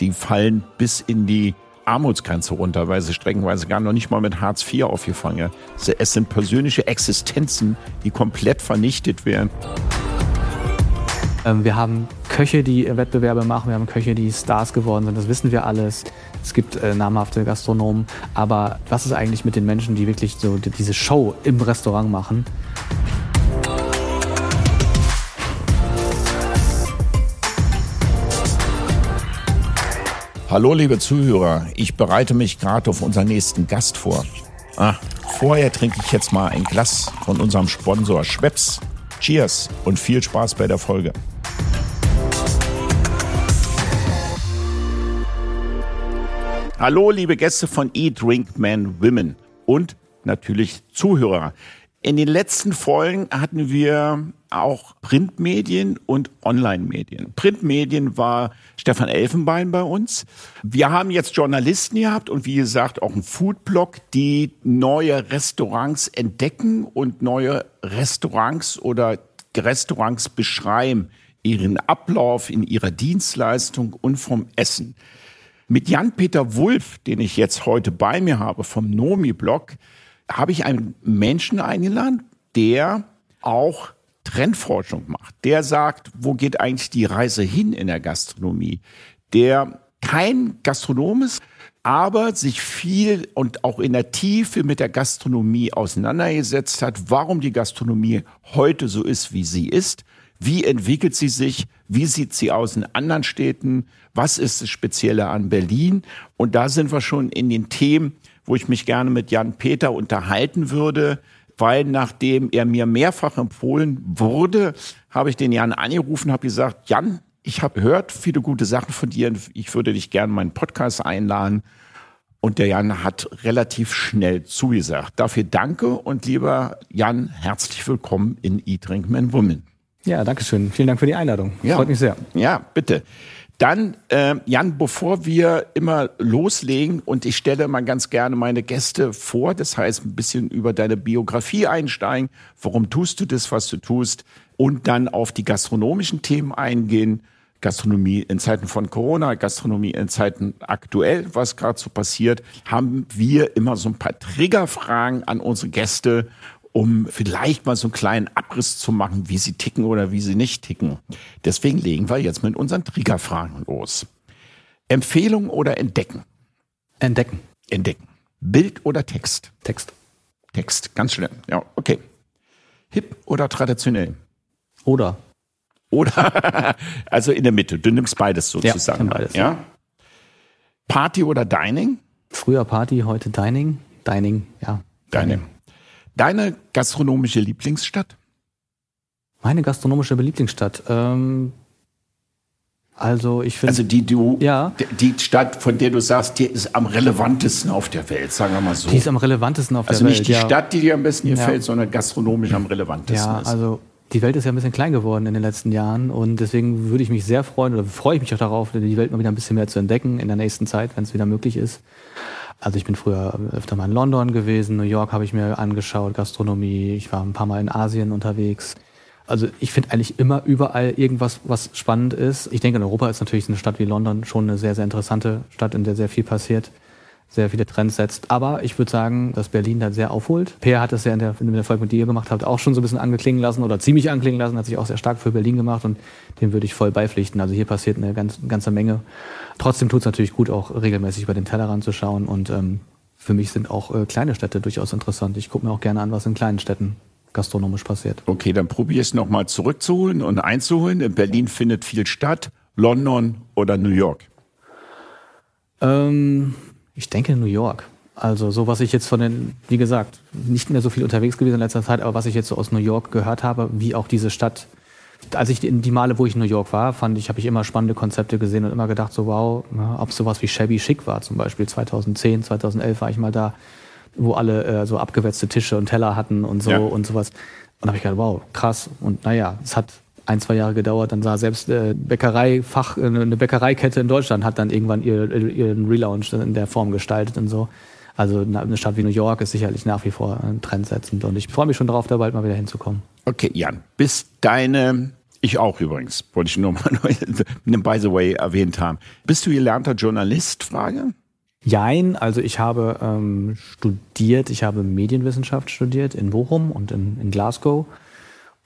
die fallen bis in die Armutsgrenze runter, weil sie streckenweise gar noch nicht mal mit Hartz IV aufgefangen. Es sind persönliche Existenzen, die komplett vernichtet werden. Ähm, wir haben Köche, die Wettbewerbe machen, wir haben Köche, die Stars geworden sind, das wissen wir alles. Es gibt äh, namhafte Gastronomen, aber was ist eigentlich mit den Menschen, die wirklich so diese Show im Restaurant machen? Hallo liebe Zuhörer, ich bereite mich gerade auf unseren nächsten Gast vor. Ah, vorher trinke ich jetzt mal ein Glas von unserem Sponsor Schweppes. Cheers und viel Spaß bei der Folge. Hallo, liebe Gäste von Eat, Women und natürlich Zuhörer. In den letzten Folgen hatten wir auch Printmedien und Online-Medien. Printmedien war Stefan Elfenbein bei uns. Wir haben jetzt Journalisten gehabt und wie gesagt auch einen Foodblog, die neue Restaurants entdecken und neue Restaurants oder Restaurants beschreiben, ihren Ablauf in ihrer Dienstleistung und vom Essen. Mit Jan-Peter Wulff, den ich jetzt heute bei mir habe vom Nomi-Blog, habe ich einen Menschen eingeladen, der auch Trendforschung macht. Der sagt, wo geht eigentlich die Reise hin in der Gastronomie? Der kein Gastronom ist, aber sich viel und auch in der Tiefe mit der Gastronomie auseinandergesetzt hat, warum die Gastronomie heute so ist, wie sie ist, wie entwickelt sie sich, wie sieht sie aus in anderen Städten, was ist das Spezielle an Berlin? Und da sind wir schon in den Themen, wo ich mich gerne mit Jan Peter unterhalten würde, weil nachdem er mir mehrfach empfohlen wurde, habe ich den Jan angerufen, habe gesagt, Jan, ich habe gehört viele gute Sachen von dir. Ich würde dich gerne meinen Podcast einladen. Und der Jan hat relativ schnell zugesagt. Dafür danke und lieber Jan, herzlich willkommen in Eat, Drink, Man, Women. Ja, danke schön. Vielen Dank für die Einladung. Ja. Freut mich sehr. Ja, bitte. Dann, äh, Jan, bevor wir immer loslegen und ich stelle mal ganz gerne meine Gäste vor, das heißt ein bisschen über deine Biografie einsteigen, warum tust du das, was du tust und dann auf die gastronomischen Themen eingehen. Gastronomie in Zeiten von Corona, Gastronomie in Zeiten aktuell, was gerade so passiert, haben wir immer so ein paar Triggerfragen an unsere Gäste um vielleicht mal so einen kleinen Abriss zu machen, wie sie ticken oder wie sie nicht ticken. Deswegen legen wir jetzt mit unseren Triggerfragen los. Empfehlung oder entdecken? Entdecken. Entdecken. Bild oder Text? Text. Text, ganz schlimm. Ja, okay. Hip oder traditionell? Oder. Oder, also in der Mitte. Du nimmst beides sozusagen. Ja, beides. Ja? Party oder Dining? Früher Party, heute Dining. Dining, ja. Dining. Deine gastronomische Lieblingsstadt? Meine gastronomische Lieblingsstadt. Ähm, also ich finde. Also die du, ja. die Stadt, von der du sagst, die ist am relevantesten auf der Welt, sagen wir mal so. Die ist am relevantesten auf also der Welt. Also nicht die Stadt, die dir am besten gefällt, ja. sondern gastronomisch am relevantesten ja, ist. Also die Welt ist ja ein bisschen klein geworden in den letzten Jahren und deswegen würde ich mich sehr freuen oder freue ich mich auch darauf, die Welt mal wieder ein bisschen mehr zu entdecken in der nächsten Zeit, wenn es wieder möglich ist. Also ich bin früher öfter mal in London gewesen, New York habe ich mir angeschaut, Gastronomie, ich war ein paar Mal in Asien unterwegs. Also ich finde eigentlich immer überall irgendwas, was spannend ist. Ich denke, in Europa ist natürlich eine Stadt wie London schon eine sehr, sehr interessante Stadt, in der sehr viel passiert, sehr viele Trends setzt. Aber ich würde sagen, dass Berlin da sehr aufholt. Peer hat das ja in der, in der Folge mit dir gemacht, hat auch schon so ein bisschen angeklingen lassen oder ziemlich anklingen lassen, hat sich auch sehr stark für Berlin gemacht und dem würde ich voll beipflichten. Also hier passiert eine, ganz, ganze Menge. Trotzdem tut es natürlich gut, auch regelmäßig über den Tellerrand zu schauen. Und ähm, für mich sind auch äh, kleine Städte durchaus interessant. Ich gucke mir auch gerne an, was in kleinen Städten gastronomisch passiert. Okay, dann probiere ich es nochmal zurückzuholen und einzuholen. In Berlin findet viel statt. London oder New York? Ähm, ich denke New York. Also so, was ich jetzt von den, wie gesagt, nicht mehr so viel unterwegs gewesen in letzter Zeit, aber was ich jetzt so aus New York gehört habe, wie auch diese Stadt als ich in die Male, wo ich in New York war, fand ich, habe ich immer spannende Konzepte gesehen und immer gedacht, so wow, ne, ob sowas wie Shabby Chic war zum Beispiel. 2010, 2011 war ich mal da, wo alle äh, so abgewetzte Tische und Teller hatten und so ja. und sowas. Und habe ich gedacht, wow, krass. Und naja, es hat ein, zwei Jahre gedauert, dann sah selbst äh, Bäckereifach, äh, eine Bäckereikette in Deutschland hat dann irgendwann ihr, ihren Relaunch in der Form gestaltet und so. Also eine Stadt wie New York ist sicherlich nach wie vor trendsetzend und ich freue mich schon darauf, da bald mal wieder hinzukommen. Okay, Jan, bis deine Ich auch übrigens, wollte ich nur mal by the way erwähnt haben. Bist du gelernter Journalist? Frage. Jein, also ich habe ähm, studiert, ich habe Medienwissenschaft studiert in Bochum und in, in Glasgow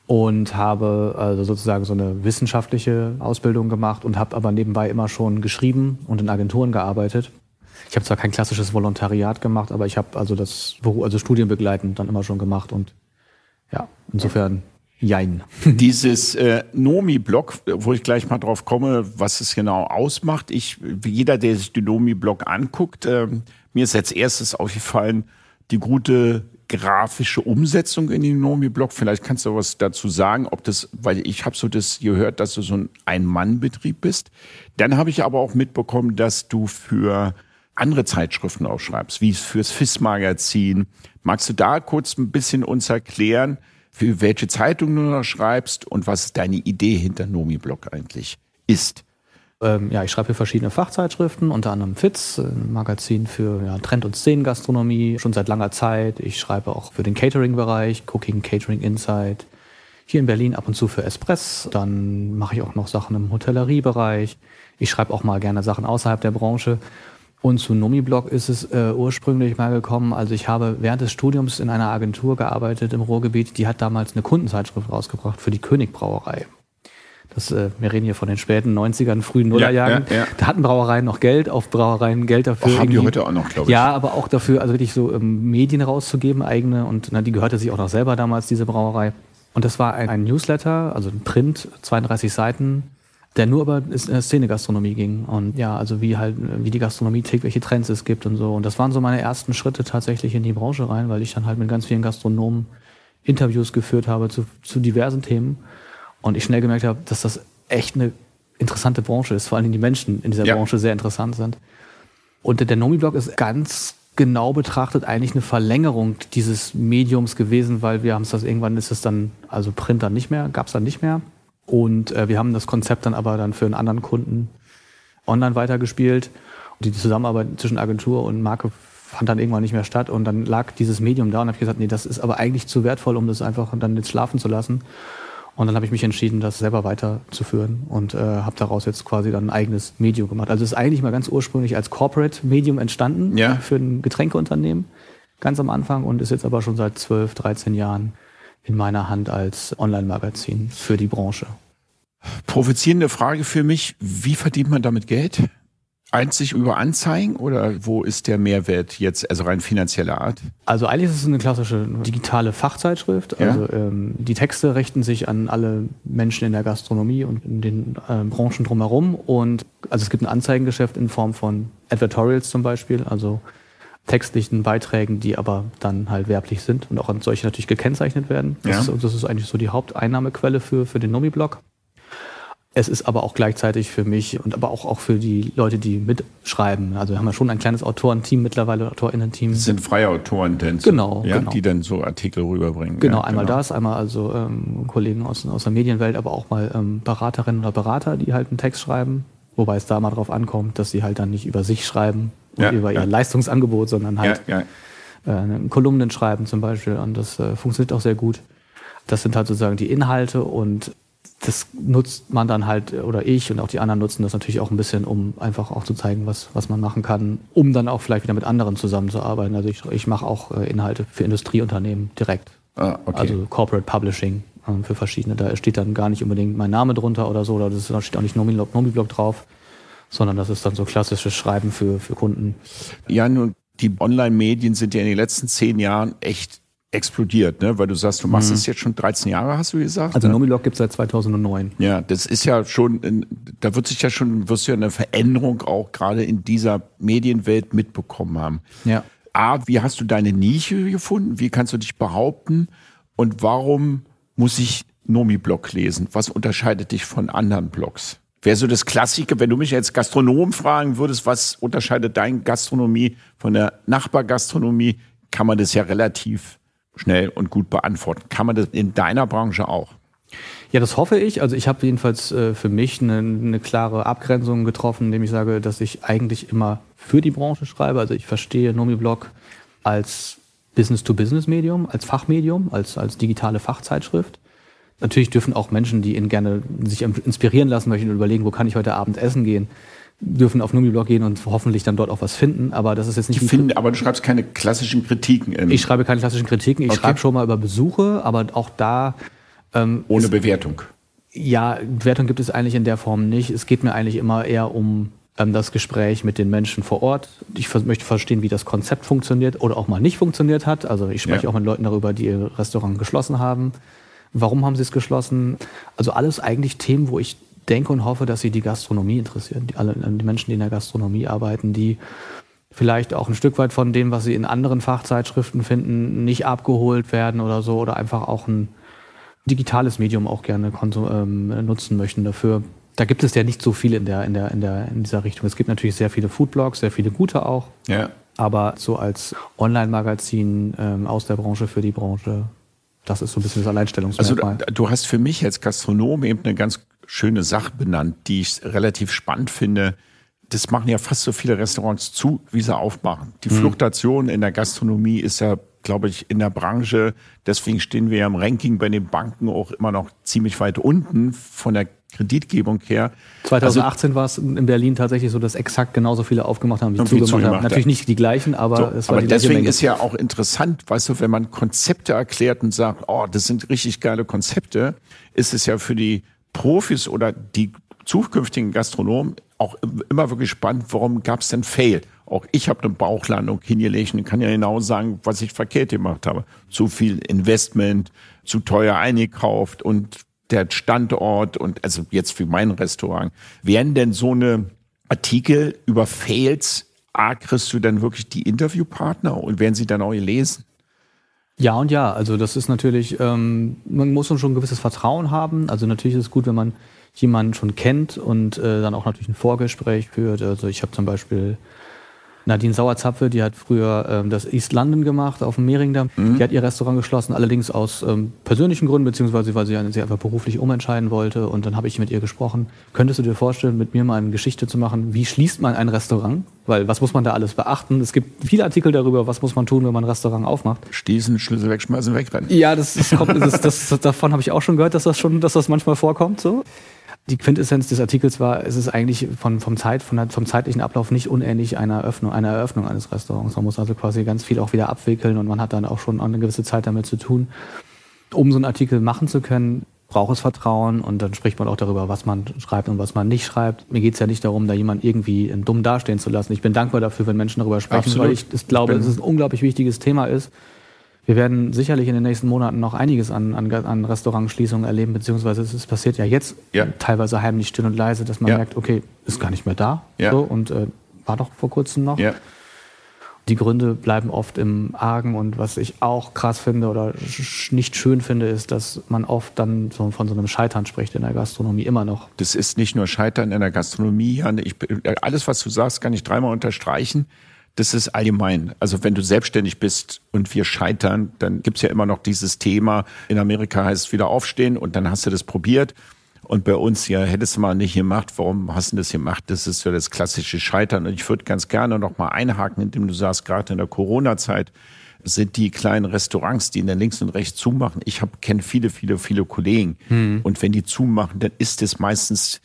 und habe also sozusagen so eine wissenschaftliche Ausbildung gemacht und habe aber nebenbei immer schon geschrieben und in Agenturen gearbeitet. Ich habe zwar kein klassisches Volontariat gemacht, aber ich habe also das also Studienbegleitend dann immer schon gemacht und ja, insofern Jein. Dieses äh, Nomi-Blog, wo ich gleich mal drauf komme, was es genau ausmacht. Ich, jeder, der sich den Nomi-Blog anguckt, äh, mir ist als erstes aufgefallen, die gute grafische Umsetzung in den Nomi-Blog. Vielleicht kannst du was dazu sagen, ob das, weil ich habe so das gehört, dass du so ein Ein-Mann-Betrieb bist. Dann habe ich aber auch mitbekommen, dass du für andere Zeitschriften auch schreibst, wie fürs FIS-Magazin. Magst du da kurz ein bisschen uns erklären, für welche Zeitung du noch schreibst und was deine Idee hinter Nomi-Blog eigentlich ist. Ähm, ja, ich schreibe für verschiedene Fachzeitschriften, unter anderem FITZ, ein Magazin für ja, Trend- und Szenengastronomie, schon seit langer Zeit. Ich schreibe auch für den Catering-Bereich, Cooking, Catering Insight. Hier in Berlin ab und zu für Espress. Dann mache ich auch noch Sachen im Hotelleriebereich. Ich schreibe auch mal gerne Sachen außerhalb der Branche. Und zu Nomi-Blog ist es äh, ursprünglich mal gekommen. Also ich habe während des Studiums in einer Agentur gearbeitet im Ruhrgebiet. Die hat damals eine Kundenzeitschrift rausgebracht für die Königbrauerei. Das, äh, wir reden hier von den späten 90ern, frühen Nullerjahren. Ja, ja, ja. Da hatten Brauereien noch Geld, auf Brauereien Geld dafür. Och, haben die heute auch noch, glaube ich. Ja, aber auch dafür, also wirklich so ähm, Medien rauszugeben, eigene. Und na, die gehörte sich auch noch selber damals, diese Brauerei. Und das war ein, ein Newsletter, also ein Print, 32 Seiten, der nur über äh, Szene-Gastronomie ging und ja, also wie halt, wie die Gastronomie tickt, welche Trends es gibt und so. Und das waren so meine ersten Schritte tatsächlich in die Branche rein, weil ich dann halt mit ganz vielen Gastronomen Interviews geführt habe zu, zu diversen Themen und ich schnell gemerkt habe, dass das echt eine interessante Branche ist, vor allem die Menschen in dieser ja. Branche sehr interessant sind. Und der Nomi-Blog ist ganz genau betrachtet eigentlich eine Verlängerung dieses Mediums gewesen, weil wir haben es das irgendwann ist es dann, also Print dann nicht mehr, gab es dann nicht mehr. Und äh, wir haben das Konzept dann aber dann für einen anderen Kunden online weitergespielt. Und die Zusammenarbeit zwischen Agentur und Marke fand dann irgendwann nicht mehr statt. Und dann lag dieses Medium da und habe gesagt, nee, das ist aber eigentlich zu wertvoll, um das einfach dann jetzt schlafen zu lassen. Und dann habe ich mich entschieden, das selber weiterzuführen und äh, habe daraus jetzt quasi dann ein eigenes Medium gemacht. Also es ist eigentlich mal ganz ursprünglich als Corporate Medium entstanden ja. für ein Getränkeunternehmen, ganz am Anfang und ist jetzt aber schon seit 12, 13 Jahren in meiner Hand als Online-Magazin für die Branche. Provozierende Frage für mich, wie verdient man damit Geld? Einzig über Anzeigen oder wo ist der Mehrwert jetzt, also rein finanzieller Art? Also eigentlich ist es eine klassische digitale Fachzeitschrift. Ja? Also ähm, die Texte richten sich an alle Menschen in der Gastronomie und in den äh, Branchen drumherum. Und also es gibt ein Anzeigengeschäft in Form von Advertorials zum Beispiel, also textlichen Beiträgen, die aber dann halt werblich sind und auch an solche natürlich gekennzeichnet werden. Das, ja. ist, das ist eigentlich so die Haupteinnahmequelle für, für den Nomi-Blog. Es ist aber auch gleichzeitig für mich und aber auch, auch für die Leute, die mitschreiben. Also wir haben ja schon ein kleines Autorenteam mittlerweile, AutorInnen-Team. Das sind freie Autoren, denn genau, ja, genau. die dann so Artikel rüberbringen. Genau, ja, einmal genau. das, einmal also ähm, Kollegen aus, aus der Medienwelt, aber auch mal ähm, Beraterinnen oder Berater, die halt einen Text schreiben. Wobei es da mal drauf ankommt, dass sie halt dann nicht über sich schreiben, ja, über ihr Leistungsangebot, sondern halt äh, Kolumnen schreiben zum Beispiel. Und das äh, funktioniert auch sehr gut. Das sind halt sozusagen die Inhalte und das nutzt man dann halt, oder ich und auch die anderen nutzen das natürlich auch ein bisschen, um einfach auch zu zeigen, was, was man machen kann, um dann auch vielleicht wieder mit anderen zusammenzuarbeiten. Also ich, ich mache auch äh, Inhalte für Industrieunternehmen direkt. Ah, okay. Also Corporate Publishing ähm, für verschiedene. Da steht dann gar nicht unbedingt mein Name drunter oder so, oder das, da steht auch nicht Nomi-Blog drauf sondern das ist dann so klassisches Schreiben für, für Kunden. Ja, nun, die Online-Medien sind ja in den letzten zehn Jahren echt explodiert, ne? weil du sagst, du machst mhm. es jetzt schon 13 Jahre, hast du gesagt? Also ne? Nomilog gibt es seit 2009. Ja, das ist ja schon, da wird sich ja schon, wirst du ja eine Veränderung auch gerade in dieser Medienwelt mitbekommen haben. Ja. A, wie hast du deine Nische gefunden? Wie kannst du dich behaupten? Und warum muss ich Nomi-Blog lesen? Was unterscheidet dich von anderen Blogs? wäre so das Klassiker, wenn du mich als Gastronom fragen würdest, was unterscheidet deine Gastronomie von der Nachbargastronomie, kann man das ja relativ schnell und gut beantworten. Kann man das in deiner Branche auch? Ja, das hoffe ich. Also ich habe jedenfalls äh, für mich eine, eine, klare Abgrenzung getroffen, indem ich sage, dass ich eigentlich immer für die Branche schreibe. Also ich verstehe NomiBlog als Business-to-Business-Medium, als Fachmedium, als, als digitale Fachzeitschrift Natürlich dürfen auch Menschen, die ihn gerne sich inspirieren lassen möchten und überlegen, wo kann ich heute Abend essen gehen, dürfen auf Numiblog gehen und hoffentlich dann dort auch was finden. Aber das ist jetzt nicht. Ich finde, aber du schreibst keine klassischen Kritiken. ich schreibe keine klassischen Kritiken. Ich okay. schreibe schon mal über Besuche, aber auch da. Ähm, Ohne Bewertung. Ja, Bewertung gibt es eigentlich in der Form nicht. Es geht mir eigentlich immer eher um ähm, das Gespräch mit den Menschen vor Ort. Ich möchte verstehen, wie das Konzept funktioniert oder auch mal nicht funktioniert hat. Also ich spreche ja. auch mit Leuten darüber, die ihr Restaurant geschlossen haben. Warum haben sie es geschlossen? Also alles eigentlich Themen, wo ich denke und hoffe, dass sie die Gastronomie interessieren. Die, alle, die Menschen, die in der Gastronomie arbeiten, die vielleicht auch ein Stück weit von dem, was sie in anderen Fachzeitschriften finden, nicht abgeholt werden oder so oder einfach auch ein digitales Medium auch gerne ähm, nutzen möchten dafür. Da gibt es ja nicht so viel in, der, in, der, in, der, in dieser Richtung. Es gibt natürlich sehr viele Foodblogs, sehr viele gute auch. Ja. Aber so als Online-Magazin ähm, aus der Branche für die Branche, das ist so ein bisschen das Alleinstellungsmerkmal. Also du hast für mich als Gastronom eben eine ganz schöne Sache benannt, die ich relativ spannend finde. Das machen ja fast so viele Restaurants zu, wie sie aufmachen. Die mhm. Fluktuation in der Gastronomie ist ja glaube ich, in der Branche. Deswegen stehen wir ja im Ranking bei den Banken auch immer noch ziemlich weit unten von der Kreditgebung her. 2018 also, war es in Berlin tatsächlich so, dass exakt genauso viele aufgemacht haben, wie zugemacht, zugemacht haben. Natürlich nicht die gleichen, aber so, es war Aber deswegen Menge. ist ja auch interessant, weißt du, wenn man Konzepte erklärt und sagt, oh, das sind richtig geile Konzepte, ist es ja für die Profis oder die zukünftigen Gastronomen auch immer wirklich spannend, warum gab es denn Fail? Auch ich habe eine Bauchlandung hingelegt und kann ja genau sagen, was ich verkehrt gemacht habe. Zu viel Investment, zu teuer eingekauft und der Standort und also jetzt für mein Restaurant. Wären denn so eine Artikel über Fails, A, kriegst du dann wirklich die Interviewpartner und werden sie dann auch lesen? Ja und ja, also das ist natürlich, ähm, man muss schon ein gewisses Vertrauen haben. Also natürlich ist es gut, wenn man jemanden schon kennt und äh, dann auch natürlich ein Vorgespräch führt. Also ich habe zum Beispiel Nadine Sauerzapfe, die hat früher ähm, das East London gemacht auf dem Mehringdamm. Mhm. Die hat ihr Restaurant geschlossen, allerdings aus ähm, persönlichen Gründen, beziehungsweise weil sie sich einfach beruflich umentscheiden wollte. Und dann habe ich mit ihr gesprochen. Könntest du dir vorstellen, mit mir mal eine Geschichte zu machen? Wie schließt man ein Restaurant? Weil was muss man da alles beachten? Es gibt viele Artikel darüber, was muss man tun, wenn man ein Restaurant aufmacht. Schließen, Schlüssel wegschmeißen, wegrennen. Ja, das, das, kommt, das, das davon habe ich auch schon gehört, dass das schon, dass das manchmal vorkommt. So. Die Quintessenz des Artikels war, es ist eigentlich von, vom, Zeit, von vom zeitlichen Ablauf nicht unähnlich einer Eröffnung, einer Eröffnung eines Restaurants. Man muss also quasi ganz viel auch wieder abwickeln und man hat dann auch schon eine gewisse Zeit damit zu tun. Um so einen Artikel machen zu können, braucht es Vertrauen und dann spricht man auch darüber, was man schreibt und was man nicht schreibt. Mir geht es ja nicht darum, da jemand irgendwie dumm dastehen zu lassen. Ich bin dankbar dafür, wenn Menschen darüber sprechen, Absolut. weil ich das glaube, dass es ein unglaublich wichtiges Thema ist. Wir werden sicherlich in den nächsten Monaten noch einiges an, an, an Restaurantschließungen erleben, beziehungsweise es passiert ja jetzt ja. teilweise heimlich still und leise, dass man ja. merkt, okay, ist gar nicht mehr da ja. so, und äh, war doch vor kurzem noch. Die Gründe bleiben oft im Argen und was ich auch krass finde oder nicht schön finde, ist, dass man oft dann so von so einem Scheitern spricht in der Gastronomie immer noch. Das ist nicht nur Scheitern in der Gastronomie, Jan. Ich, alles, was du sagst, kann ich dreimal unterstreichen das ist allgemein. Also wenn du selbstständig bist und wir scheitern, dann gibt's ja immer noch dieses Thema. In Amerika heißt es wieder aufstehen und dann hast du das probiert. Und bei uns, ja, hättest du mal nicht gemacht, warum hast du das gemacht? Das ist ja das klassische Scheitern. Und ich würde ganz gerne noch mal einhaken, indem du sagst, gerade in der Corona-Zeit sind die kleinen Restaurants, die in der links und rechts zumachen. Ich kenne viele, viele, viele Kollegen. Mhm. Und wenn die zumachen, dann ist es meistens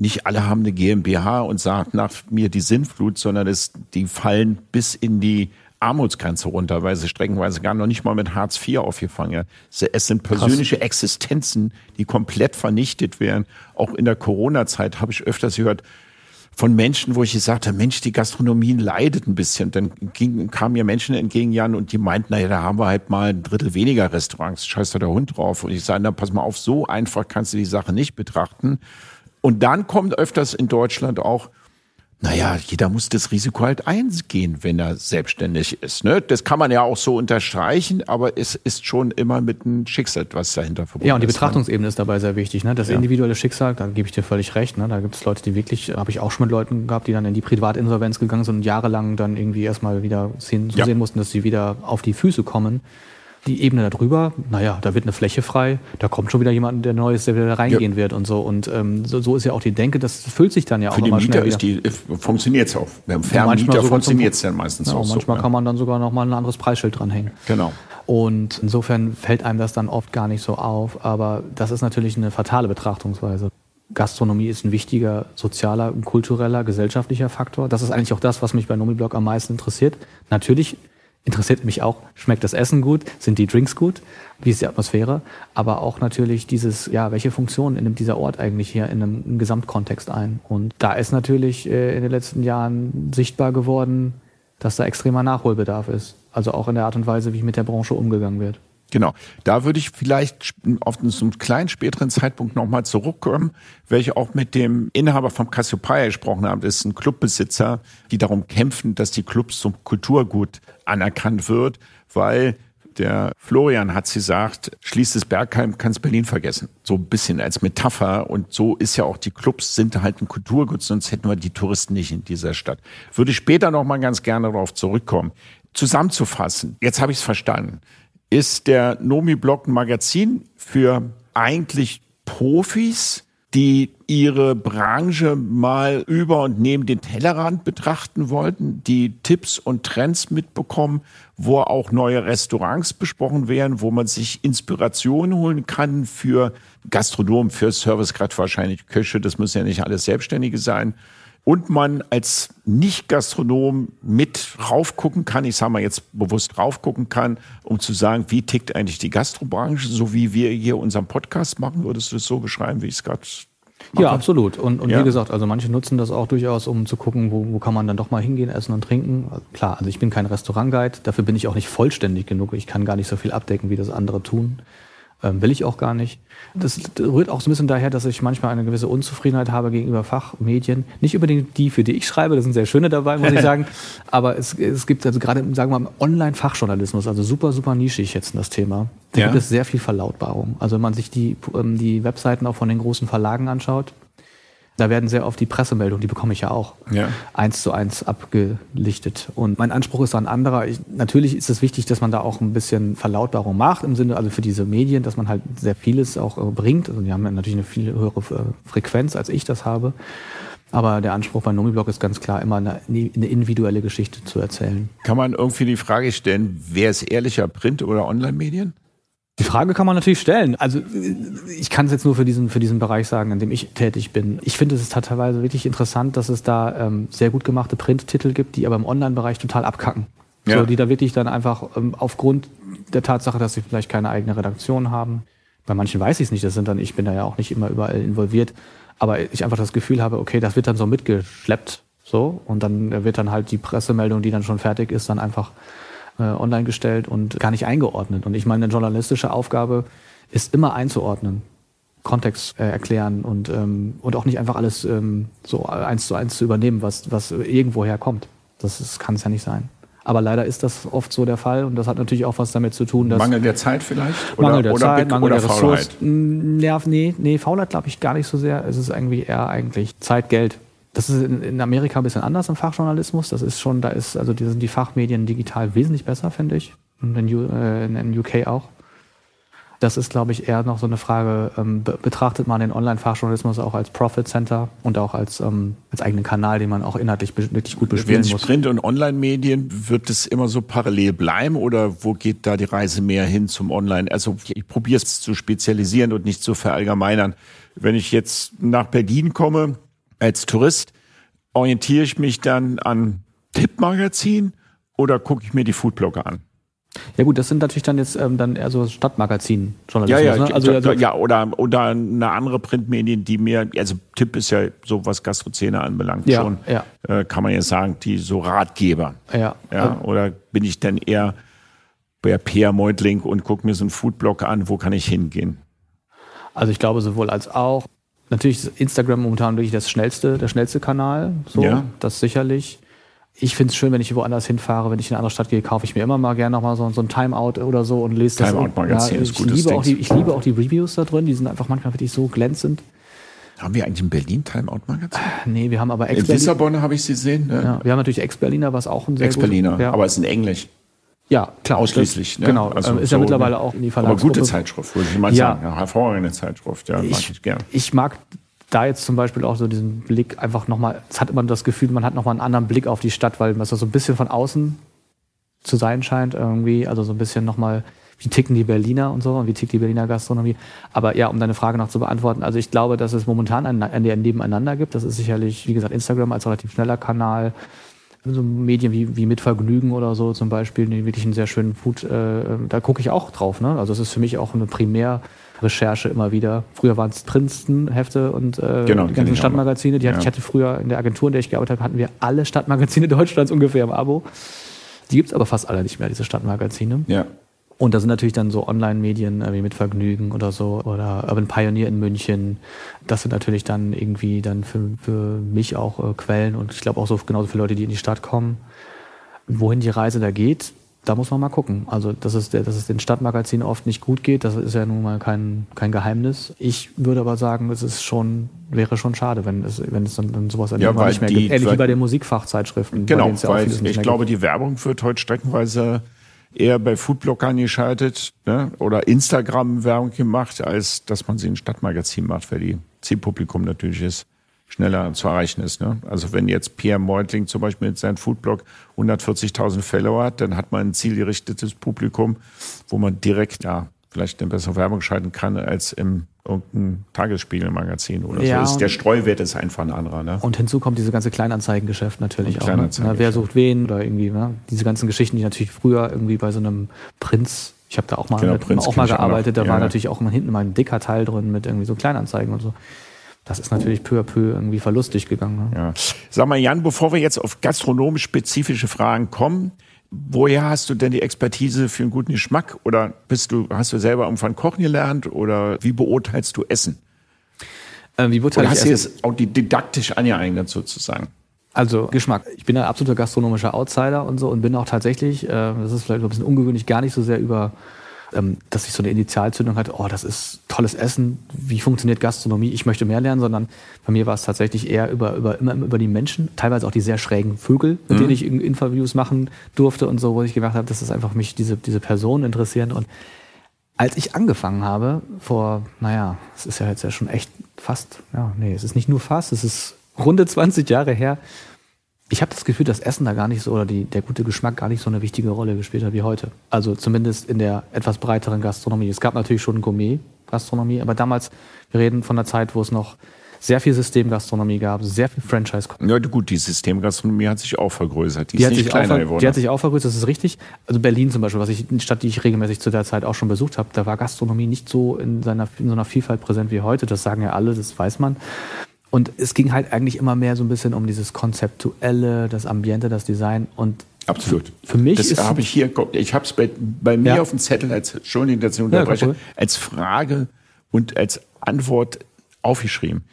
nicht alle haben eine GmbH und sagen nach mir die Sinnflut, sondern es, die fallen bis in die Armutsgrenze runter, weil sie streckenweise gar noch nicht mal mit Hartz IV aufgefangen haben. Es sind persönliche Krass. Existenzen, die komplett vernichtet werden. Auch in der Corona-Zeit habe ich öfters gehört von Menschen, wo ich gesagt habe, Mensch, die Gastronomie leidet ein bisschen. Dann ging, kamen mir Menschen entgegen, Jan, und die meinten, naja, da haben wir halt mal ein Drittel weniger Restaurants. Scheiß da der Hund drauf. Und ich sage, na, pass mal auf, so einfach kannst du die Sache nicht betrachten. Und dann kommt öfters in Deutschland auch, naja, jeder muss das Risiko halt eingehen, wenn er selbstständig ist. Ne? Das kann man ja auch so unterstreichen, aber es ist schon immer mit einem Schicksal, was dahinter verbunden ist. Ja, und die ist, ne? Betrachtungsebene ne? ist dabei sehr wichtig. Ne? Das ja. individuelle Schicksal, da gebe ich dir völlig recht. Ne? Da gibt es Leute, die wirklich, habe ich auch schon mit Leuten gehabt, die dann in die Privatinsolvenz gegangen sind und jahrelang dann irgendwie erstmal wieder sehen, so ja. sehen mussten, dass sie wieder auf die Füße kommen die Ebene darüber, naja, da wird eine Fläche frei, da kommt schon wieder jemand, der Neues, der wieder reingehen ja. wird und so. Und ähm, so, so, ist ja auch die Denke, das füllt sich dann ja Für auch Für die Mieter ist die, funktioniert es auch. Beim Vermieter funktioniert es dann meistens ja, auch Manchmal so, kann man dann sogar noch mal ein anderes Preisschild dranhängen. Genau. Und insofern fällt einem das dann oft gar nicht so auf. Aber das ist natürlich eine fatale Betrachtungsweise. Gastronomie ist ein wichtiger sozialer, kultureller, gesellschaftlicher Faktor. Das ist eigentlich auch das, was mich bei Nomiblog am meisten interessiert. Natürlich interessiert mich auch, schmeckt das Essen gut, sind die Drinks gut, wie ist die Atmosphäre, aber auch natürlich dieses, ja, welche Funktion nimmt dieser Ort eigentlich hier in einem, einem Gesamtkontext ein? Und da ist natürlich äh, in den letzten Jahren sichtbar geworden, dass da extremer Nachholbedarf ist. Also auch in der Art und Weise, wie mit der Branche umgegangen wird. Genau. Da würde ich vielleicht auf einen kleinen späteren Zeitpunkt nochmal zurückkommen, welche auch mit dem Inhaber vom Cassiopeia gesprochen haben. Das ist ein Clubbesitzer, die darum kämpfen, dass die Clubs zum Kulturgut anerkannt wird, weil der Florian hat gesagt, schließt das Bergheim, kannst Berlin vergessen. So ein bisschen als Metapher. Und so ist ja auch, die Clubs sind halt ein Kulturgut, sonst hätten wir die Touristen nicht in dieser Stadt. Würde ich später noch mal ganz gerne darauf zurückkommen. Zusammenzufassen, jetzt habe ich es verstanden ist der Nomi-Blog ein Magazin für eigentlich Profis, die ihre Branche mal über und neben den Tellerrand betrachten wollten, die Tipps und Trends mitbekommen, wo auch neue Restaurants besprochen werden, wo man sich Inspiration holen kann für Gastronomen, für Service, gerade wahrscheinlich Köche, das müssen ja nicht alles Selbstständige sein und man als Nicht-Gastronom mit raufgucken kann, ich sage mal jetzt bewusst raufgucken kann, um zu sagen, wie tickt eigentlich die Gastrobranche, so wie wir hier unseren Podcast machen. Würdest du es so beschreiben, wie ich es gerade ja, absolut. Und, und ja. wie gesagt, also manche nutzen das auch durchaus, um zu gucken, wo, wo kann man dann doch mal hingehen, essen und trinken. Also klar, also ich bin kein Restaurantguide, dafür bin ich auch nicht vollständig genug. Ich kann gar nicht so viel abdecken, wie das andere tun. Ähm, will ich auch gar nicht. Das rührt auch so ein bisschen daher, dass ich manchmal eine gewisse Unzufriedenheit habe gegenüber Fachmedien. Nicht unbedingt die, für die ich schreibe, da sind sehr schöne dabei, muss ich sagen. Aber es, es gibt also gerade, sagen wir mal, Online-Fachjournalismus, also super, super nischig jetzt das Thema. Da ja. gibt es sehr viel Verlautbarung. Also wenn man sich die, ähm, die Webseiten auch von den großen Verlagen anschaut, da werden sehr oft die Pressemeldungen, die bekomme ich ja auch, ja. eins zu eins abgelichtet. Und mein Anspruch ist ein anderer. Ich, natürlich ist es wichtig, dass man da auch ein bisschen Verlautbarung macht, im Sinne, also für diese Medien, dass man halt sehr vieles auch äh, bringt. Also die haben ja natürlich eine viel höhere äh, Frequenz, als ich das habe. Aber der Anspruch bei Nomiblog ist ganz klar, immer eine, eine, individuelle Geschichte zu erzählen. Kann man irgendwie die Frage stellen, wer ist ehrlicher, Print- oder Online-Medien? Die Frage kann man natürlich stellen. Also ich kann es jetzt nur für diesen, für diesen Bereich sagen, in dem ich tätig bin. Ich finde es ist teilweise wirklich interessant, dass es da ähm, sehr gut gemachte Printtitel gibt, die aber im Online-Bereich total abkacken. Ja. So, die da wirklich dann einfach ähm, aufgrund der Tatsache, dass sie vielleicht keine eigene Redaktion haben. Bei manchen weiß ich es nicht, das sind dann, ich bin da ja auch nicht immer überall involviert, aber ich einfach das Gefühl habe, okay, das wird dann so mitgeschleppt. So, und dann wird dann halt die Pressemeldung, die dann schon fertig ist, dann einfach äh, online gestellt und gar nicht eingeordnet. Und ich meine, eine journalistische Aufgabe ist immer einzuordnen. Kontext äh, erklären und, ähm, und auch nicht einfach alles ähm, so eins zu eins zu übernehmen, was, was irgendwoher kommt. Das, kann es ja nicht sein. Aber leider ist das oft so der Fall und das hat natürlich auch was damit zu tun, dass. Mangel der Zeit vielleicht? Oder, Mangel der oder Zeit, Mangel der Ressourcen. Ja, nee, nee, Faulheit glaube ich gar nicht so sehr. Es ist irgendwie eher eigentlich Zeit, Geld. Das ist in, Amerika ein bisschen anders im Fachjournalismus. Das ist schon, da ist, also die sind die Fachmedien digital wesentlich besser, finde ich. Und in, äh, in UK auch. Das ist, glaube ich, eher noch so eine Frage, ähm, betrachtet man den Online-Fachjournalismus auch als Profit Center und auch als, ähm, als eigenen Kanal, den man auch inhaltlich wirklich gut bespielen muss. Print- und Online-Medien, wird es immer so parallel bleiben oder wo geht da die Reise mehr hin zum Online? Also ich probiere es zu spezialisieren und nicht zu verallgemeinern. Wenn ich jetzt nach Berlin komme, als Tourist orientiere ich mich dann an Tippmagazin oder gucke ich mir die Foodblogger an? Ja gut, das sind natürlich dann jetzt ähm, dann eher so Stadtmagazin-Journalismus. Ja, ja, ne? also, also, ja oder, oder eine andere Printmedien, die mir, also Tipp ist ja so, was Gastrozene anbelangt ja, schon, ja. Äh, kann man ja sagen, die so Ratgeber. Ja. ja oder bin ich dann eher bei Peer Meutling und gucke mir so einen Foodblog an, wo kann ich hingehen? Also ich glaube sowohl als auch. Natürlich ist Instagram momentan wirklich das schnellste, der schnellste Kanal. So, ja. das sicherlich. Ich finde es schön, wenn ich woanders hinfahre, wenn ich in eine andere Stadt gehe, kaufe ich mir immer mal gerne nochmal so, so ein Timeout oder so und lese das. Timeout-Magazin ja, ist ich liebe, auch die, ich liebe auch die Reviews da drin, die sind einfach manchmal wirklich so glänzend. Haben wir eigentlich in Berlin Timeout-Magazin? Nee, wir haben aber Ex-Berliner. In Lissabon habe ich sie gesehen. Ne? Ja, wir haben natürlich Ex-Berliner, was auch ein sehr Ex-Berliner, ja. aber es ist in Englisch. Ja, klar. Ausschließlich. Das, ne? Genau, also ist so, ja mittlerweile ne? auch in die Verlagsgruppe. Aber gute Zeitschrift, würde ich mal ja. sagen. Ja, hervorragende Zeitschrift, ja, ich, mag ich gern. Ich mag da jetzt zum Beispiel auch so diesen Blick einfach nochmal, es hat immer das Gefühl, man hat nochmal einen anderen Blick auf die Stadt, weil das so ein bisschen von außen zu sein scheint irgendwie, also so ein bisschen nochmal wie ticken die Berliner und so und wie tickt die Berliner Gastronomie. Aber ja, um deine Frage noch zu beantworten, also ich glaube, dass es momentan ein, ein Nebeneinander gibt. Das ist sicherlich, wie gesagt, Instagram als relativ schneller Kanal. So Medien wie, wie Mit Vergnügen oder so zum Beispiel, die wirklich einen sehr schönen Food, äh, da gucke ich auch drauf. Ne? Also es ist für mich auch eine Primärrecherche immer wieder. Früher waren es Princeton-Hefte und äh, genau, die ganzen Stadtmagazine. Die ja. hatte, ich hatte früher in der Agentur, in der ich gearbeitet habe, hatten wir alle Stadtmagazine Deutschlands ungefähr im Abo. Die gibt es aber fast alle nicht mehr, diese Stadtmagazine. Ja. Und da sind natürlich dann so Online-Medien wie mit Vergnügen oder so oder Urban Pioneer in München. Das sind natürlich dann irgendwie dann für, für mich auch äh, Quellen und ich glaube auch so genauso für Leute, die in die Stadt kommen. Wohin die Reise da geht, da muss man mal gucken. Also, dass es, dass es den Stadtmagazinen oft nicht gut geht, das ist ja nun mal kein, kein Geheimnis. Ich würde aber sagen, es ist schon, wäre schon schade, wenn es, wenn es dann, dann sowas ja, nicht mehr die, gibt. Ähnlich wie bei den Musikfachzeitschriften. Genau, ja weil ich glaube, gibt. die Werbung wird heute streckenweise eher bei Foodblockern geschaltet ne? oder Instagram-Werbung gemacht, als dass man sie in Stadtmagazin macht, weil die Zielpublikum natürlich ist schneller zu erreichen ist. Ne? Also wenn jetzt Pierre Meutling zum Beispiel mit seinem Foodblog 140.000 Follower hat, dann hat man ein zielgerichtetes Publikum, wo man direkt ja vielleicht eine bessere Werbung schalten kann als im irgendein Tagesspiegelmagazin oder ja, so. Ist der Streuwert ist einfach ein anderer. Ne? Und hinzu kommt diese ganze Kleinanzeigengeschäft natürlich auch. Ne? Wer sucht wen oder irgendwie, ne? diese ganzen Geschichten, die natürlich früher irgendwie bei so einem Prinz, ich habe da auch mal, genau, mit, auch mal gearbeitet, da ja. war natürlich auch hinten mal ein dicker Teil drin mit irgendwie so Kleinanzeigen und so. Das ist natürlich peu à peu irgendwie verlustig gegangen. Ne? Ja. Sag mal, Jan, bevor wir jetzt auf gastronomisch spezifische Fragen kommen, Woher hast du denn die Expertise für einen guten Geschmack? Oder bist du, hast du selber irgendwann kochen gelernt? Oder wie beurteilst du Essen? Ähm, wie beurteile oder hast du es auch didaktisch angeeignet sozusagen? Also Geschmack. Ich bin ein absoluter gastronomischer Outsider und so und bin auch tatsächlich, äh, das ist vielleicht ein bisschen ungewöhnlich, gar nicht so sehr über dass ich so eine Initialzündung hatte, oh, das ist tolles Essen, wie funktioniert Gastronomie, ich möchte mehr lernen, sondern bei mir war es tatsächlich eher über, über, immer über die Menschen, teilweise auch die sehr schrägen Vögel, mit mhm. denen ich Interviews machen durfte und so, wo ich gedacht habe, das ist einfach mich diese, diese Personen interessieren und als ich angefangen habe, vor, naja, es ist ja jetzt ja schon echt fast, ja, nee, es ist nicht nur fast, es ist runde 20 Jahre her, ich habe das Gefühl, dass Essen da gar nicht so oder die, der gute Geschmack gar nicht so eine wichtige Rolle gespielt hat wie heute. Also zumindest in der etwas breiteren Gastronomie. Es gab natürlich schon Gourmet-Gastronomie, aber damals, wir reden von der Zeit, wo es noch sehr viel Systemgastronomie gab, sehr viel franchise Ja, gut, die Systemgastronomie hat sich auch vergrößert. Die, die ist nicht kleiner geworden. Die hat sich auch vergrößert, das ist richtig. Also Berlin zum Beispiel, was ich, eine Stadt, die ich regelmäßig zu der Zeit auch schon besucht habe, da war Gastronomie nicht so in, seiner, in so einer Vielfalt präsent wie heute. Das sagen ja alle, das weiß man. Und es ging halt eigentlich immer mehr so ein bisschen um dieses Konzeptuelle, das Ambiente, das Design und Absolut. Für mich das habe ich hier, ich habe es bei, bei mir ja. auf dem Zettel als, Entschuldigung, dass ich unterbreche, ja, als Frage und als Antwort aufgeschrieben.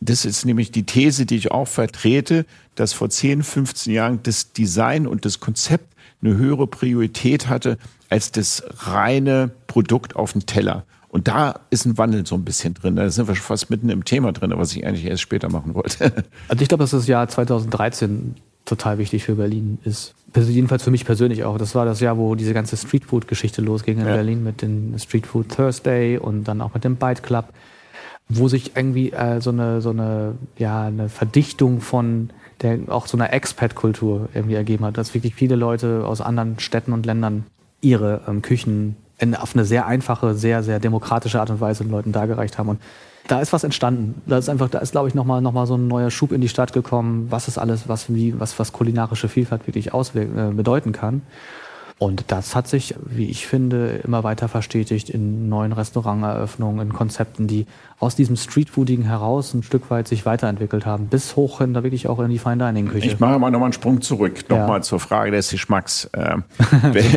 Das ist nämlich die These, die ich auch vertrete, dass vor 10, 15 Jahren das Design und das Konzept eine höhere Priorität hatte als das reine Produkt auf dem Teller. Und da ist ein Wandel so ein bisschen drin. Da sind wir schon fast mitten im Thema drin, was ich eigentlich erst später machen wollte. Also ich glaube, dass das Jahr 2013 total wichtig für Berlin ist. Jedenfalls für mich persönlich auch. Das war das Jahr, wo diese ganze Streetfood-Geschichte losging in ja. Berlin mit dem Streetfood Thursday und dann auch mit dem Bite Club, wo sich irgendwie äh, so eine so eine ja eine Verdichtung von der auch so einer Expat-Kultur irgendwie ergeben hat, dass wirklich viele Leute aus anderen Städten und Ländern ihre ähm, Küchen in, auf eine sehr einfache, sehr, sehr demokratische Art und Weise den Leuten dargereicht haben. Und da ist was entstanden. Da ist einfach, da ist, glaube ich, nochmal noch mal so ein neuer Schub in die Stadt gekommen, was ist alles, was, wie, was, was kulinarische Vielfalt wirklich auswirken, äh, bedeuten kann. Und das hat sich, wie ich finde, immer weiter verstetigt in neuen Restauranteröffnungen, in Konzepten, die aus diesem Streetfoodigen heraus ein Stück weit sich weiterentwickelt haben, bis hoch hin da wirklich auch in die Fine Dining Küche. Ich mache mal nochmal einen Sprung zurück, nochmal ja. zur Frage des Geschmacks. Ähm,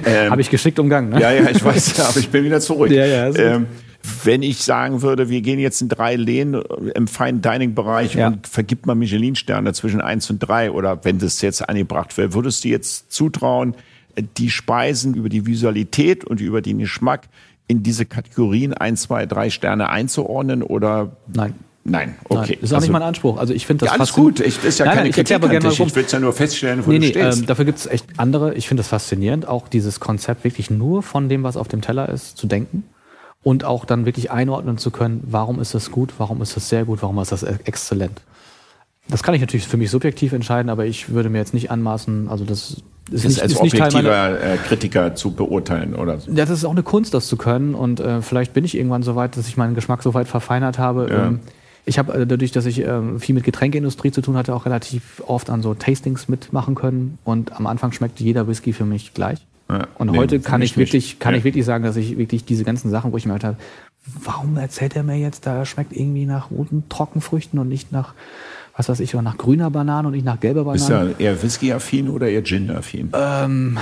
ähm, Habe ich geschickt umgangen, ne? Ja, ja, ich weiß, aber ich bin wieder zurück. Ja, ja, ähm, wenn ich sagen würde, wir gehen jetzt in drei Lehnen im Fine Dining Bereich ja. und vergibt mal Michelin-Sterne zwischen eins und drei oder wenn das jetzt angebracht wäre, würdest du jetzt zutrauen, die Speisen über die Visualität und über den Geschmack in diese Kategorien ein, zwei, drei Sterne einzuordnen oder? Nein. Nein, okay. Nein, das ist auch also, nicht mein Anspruch. Also ich finde das ja, alles gut. Ich, ist ja nein, keine nein, ich Kritik gerne Ich will es ja nur feststellen, wo nee, du nee, stehst. Ähm, dafür gibt es echt andere. Ich finde das faszinierend, auch dieses Konzept wirklich nur von dem, was auf dem Teller ist, zu denken und auch dann wirklich einordnen zu können, warum ist das gut, warum ist das sehr gut, warum ist das exzellent. Das kann ich natürlich für mich subjektiv entscheiden, aber ich würde mir jetzt nicht anmaßen, also das ist, ist nicht, als ist objektiver meiner, äh, Kritiker zu beurteilen oder so. Ja, das ist auch eine Kunst, das zu können. Und äh, vielleicht bin ich irgendwann so weit, dass ich meinen Geschmack so weit verfeinert habe. Ja. Ähm, ich habe äh, dadurch, dass ich ähm, viel mit Getränkeindustrie zu tun hatte, auch relativ oft an so Tastings mitmachen können. Und am Anfang schmeckt jeder Whisky für mich gleich. Ja, und nee, heute kann ich wirklich, kann ja. ich wirklich sagen, dass ich wirklich diese ganzen Sachen, wo ich mir halt habe, warum erzählt er mir jetzt, da schmeckt irgendwie nach roten Trockenfrüchten und nicht nach was weiß ich, nach grüner Banane und nicht nach gelber Banane. Ist ja eher Whisky-affin oder eher Gin-affin? Ähm,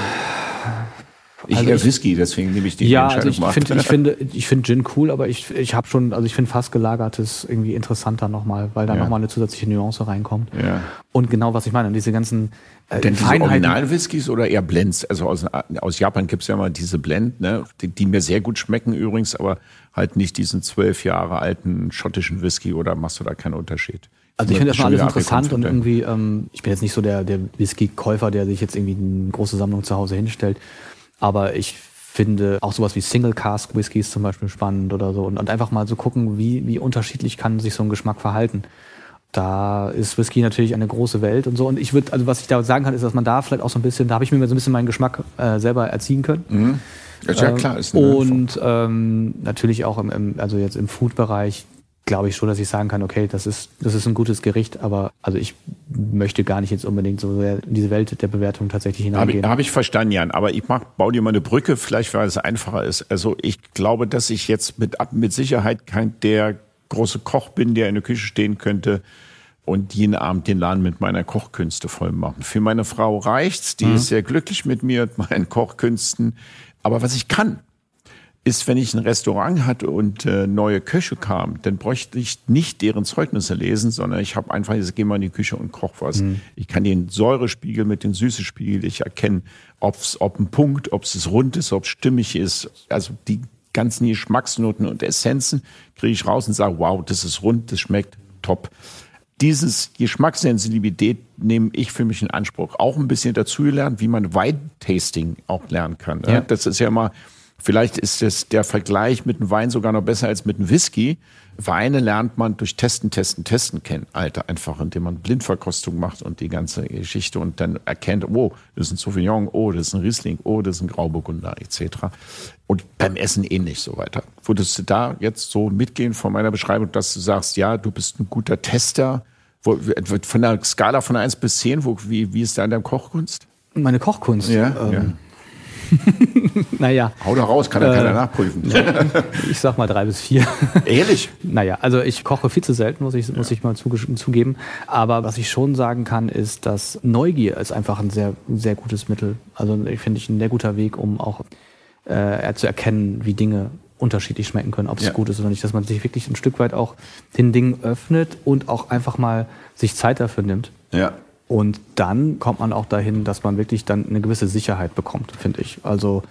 ich also eher ich, Whisky, deswegen nehme ich die ja, Entscheidung also ich, find, ich finde, ich finde Gin cool, aber ich, ich habe schon, also ich finde fast gelagertes irgendwie interessanter nochmal, weil da ja. nochmal eine zusätzliche Nuance reinkommt. Ja. Und genau was ich meine, diese ganzen äh, Denn diese Original-Whiskys oder eher Blends? Also aus, aus Japan gibt's ja mal diese Blend, ne, die, die mir sehr gut schmecken übrigens, aber halt nicht diesen zwölf Jahre alten schottischen Whisky oder machst du da keinen Unterschied? Also ich finde das mal alles interessant und irgendwie, ähm, ich bin jetzt nicht so der, der Whisky-Käufer, der sich jetzt irgendwie eine große Sammlung zu Hause hinstellt. Aber ich finde auch sowas wie Single Cask Whiskys zum Beispiel spannend oder so. Und, und einfach mal so gucken, wie, wie unterschiedlich kann sich so ein Geschmack verhalten. Da ist Whisky natürlich eine große Welt und so. Und ich würde, also was ich da sagen kann, ist, dass man da vielleicht auch so ein bisschen, da habe ich mir so ein bisschen meinen Geschmack äh, selber erziehen können. Mhm. Ja, klar. Ist und ähm, natürlich auch im, im, also jetzt im Food-Bereich glaube ich schon, dass ich sagen kann, okay, das ist, das ist ein gutes Gericht, aber also ich möchte gar nicht jetzt unbedingt so in diese Welt der Bewertung tatsächlich hineingehen. Habe ich, hab ich verstanden, Jan, aber ich mach, baue dir mal eine Brücke, vielleicht weil es einfacher ist. Also ich glaube, dass ich jetzt mit, mit Sicherheit kein der große Koch bin, der in der Küche stehen könnte und jeden Abend den Laden mit meiner Kochkünste voll machen. Für meine Frau reicht's, die mhm. ist sehr glücklich mit mir und meinen Kochkünsten. Aber was ich kann, ist, wenn ich ein Restaurant hatte und äh, neue Köche kamen, dann bräuchte ich nicht deren Zeugnisse lesen, sondern ich habe einfach, ich gehe mal in die Küche und koche was. Mhm. Ich kann den Säurespiegel mit dem Süßespiegel, ich erkenne, ob's, ob ein Punkt, ob es rund ist, ob es stimmig ist. Also die ganzen Geschmacksnoten und Essenzen kriege ich raus und sage, wow, das ist rund, das schmeckt top. Dieses Geschmackssensibilität nehme ich für mich in Anspruch. Auch ein bisschen dazu gelernt, wie man Weintasting auch lernen kann. Ja. Das ist ja immer, Vielleicht ist es der Vergleich mit einem Wein sogar noch besser als mit einem Whisky. Weine lernt man durch Testen, Testen, Testen kennen. Alter, einfach, indem man Blindverkostung macht und die ganze Geschichte und dann erkennt, oh, das ist ein Sauvignon, oh, das ist ein Riesling, oh, das ist ein Grauburgunder, etc. Und beim Essen ähnlich so weiter. Würdest du da jetzt so mitgehen von meiner Beschreibung, dass du sagst, ja, du bist ein guter Tester? Von der Skala von 1 bis 10, wo, wie, wie ist da in deiner Kochkunst? Meine Kochkunst? Ja, ähm, ja. naja. Hau da raus, kann ja äh, keiner nachprüfen. ich sag mal drei bis vier. Ehrlich? naja, also ich koche viel zu selten, muss ich, muss ich mal zugeben. Aber was ich schon sagen kann, ist, dass Neugier ist einfach ein sehr, sehr gutes Mittel. Also ich finde ich ein sehr guter Weg, um auch äh, zu erkennen, wie Dinge unterschiedlich schmecken können, ob es ja. gut ist oder nicht, dass man sich wirklich ein Stück weit auch den Dingen öffnet und auch einfach mal sich Zeit dafür nimmt. Ja. Und dann kommt man auch dahin, dass man wirklich dann eine gewisse Sicherheit bekommt, finde ich. Also,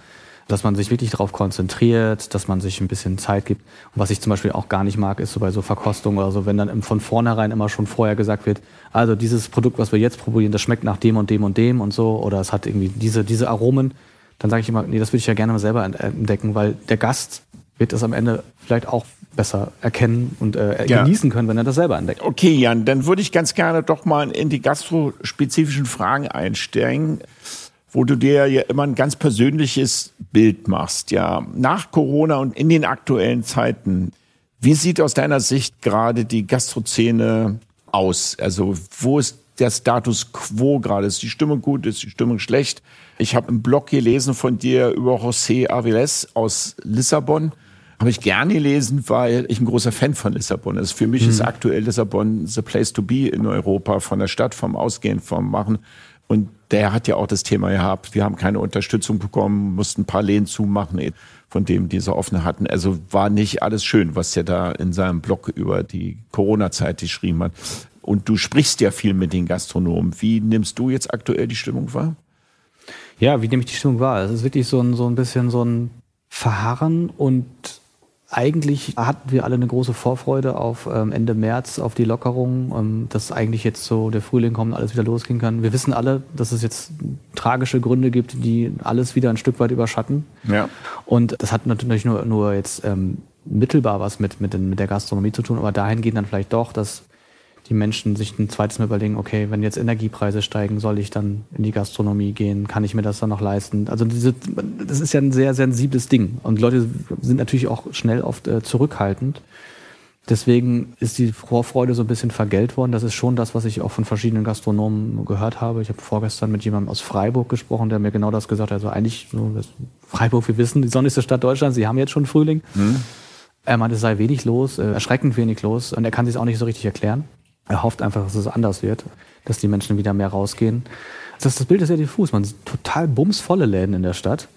dass man sich wirklich darauf konzentriert, dass man sich ein bisschen Zeit gibt. Und was ich zum Beispiel auch gar nicht mag, ist so bei so Verkostungen oder so, wenn dann von vornherein immer schon vorher gesagt wird, also dieses Produkt, was wir jetzt probieren, das schmeckt nach dem und dem und dem und so, oder es hat irgendwie diese, diese Aromen, dann sage ich immer, nee, das würde ich ja gerne mal selber entdecken, weil der Gast wird es am Ende vielleicht auch besser erkennen und äh, ja. genießen können, wenn er das selber entdeckt. Okay, Jan, dann würde ich ganz gerne doch mal in die gastrospezifischen Fragen einsteigen, wo du dir ja immer ein ganz persönliches Bild machst. Ja, nach Corona und in den aktuellen Zeiten, wie sieht aus deiner Sicht gerade die Gastrozene aus? Also, wo ist der Status quo gerade? Ist die Stimmung gut? Ist die Stimmung schlecht? Ich habe einen Blog gelesen von dir über José Aviles aus Lissabon habe ich gerne gelesen, weil ich ein großer Fan von Lissabon ist. Für mich mhm. ist aktuell Lissabon the place to be in Europa, von der Stadt, vom Ausgehen, vom Machen. Und der hat ja auch das Thema gehabt, wir haben keine Unterstützung bekommen, mussten ein paar Lehen zumachen, von dem die so offene hatten. Also war nicht alles schön, was er da in seinem Blog über die Corona-Zeit geschrieben hat. Und du sprichst ja viel mit den Gastronomen. Wie nimmst du jetzt aktuell die Stimmung wahr? Ja, wie nehme ich die Stimmung wahr? Es ist wirklich so ein, so ein bisschen so ein Verharren und eigentlich hatten wir alle eine große Vorfreude auf ähm, Ende März, auf die Lockerung, ähm, dass eigentlich jetzt so der Frühling kommt und alles wieder losgehen kann. Wir wissen alle, dass es jetzt tragische Gründe gibt, die alles wieder ein Stück weit überschatten. Ja. Und das hat natürlich nur, nur jetzt ähm, mittelbar was mit, mit, den, mit der Gastronomie zu tun, aber dahin gehen dann vielleicht doch, dass die Menschen sich ein zweites Mal überlegen, okay, wenn jetzt Energiepreise steigen, soll ich dann in die Gastronomie gehen? Kann ich mir das dann noch leisten? Also diese, das ist ja ein sehr sensibles Ding. Und Leute sind natürlich auch schnell oft äh, zurückhaltend. Deswegen ist die Vorfreude so ein bisschen vergällt worden. Das ist schon das, was ich auch von verschiedenen Gastronomen gehört habe. Ich habe vorgestern mit jemandem aus Freiburg gesprochen, der mir genau das gesagt hat. Also eigentlich, so, Freiburg, wir wissen, die sonnigste Stadt Deutschlands, sie haben jetzt schon Frühling. Mhm. Er meinte, es sei wenig los, äh, erschreckend wenig los. Und er kann sich auch nicht so richtig erklären. Er hofft einfach, dass es anders wird, dass die Menschen wieder mehr rausgehen. Das, das Bild ist ja diffus. Man sieht total bumsvolle Läden in der Stadt.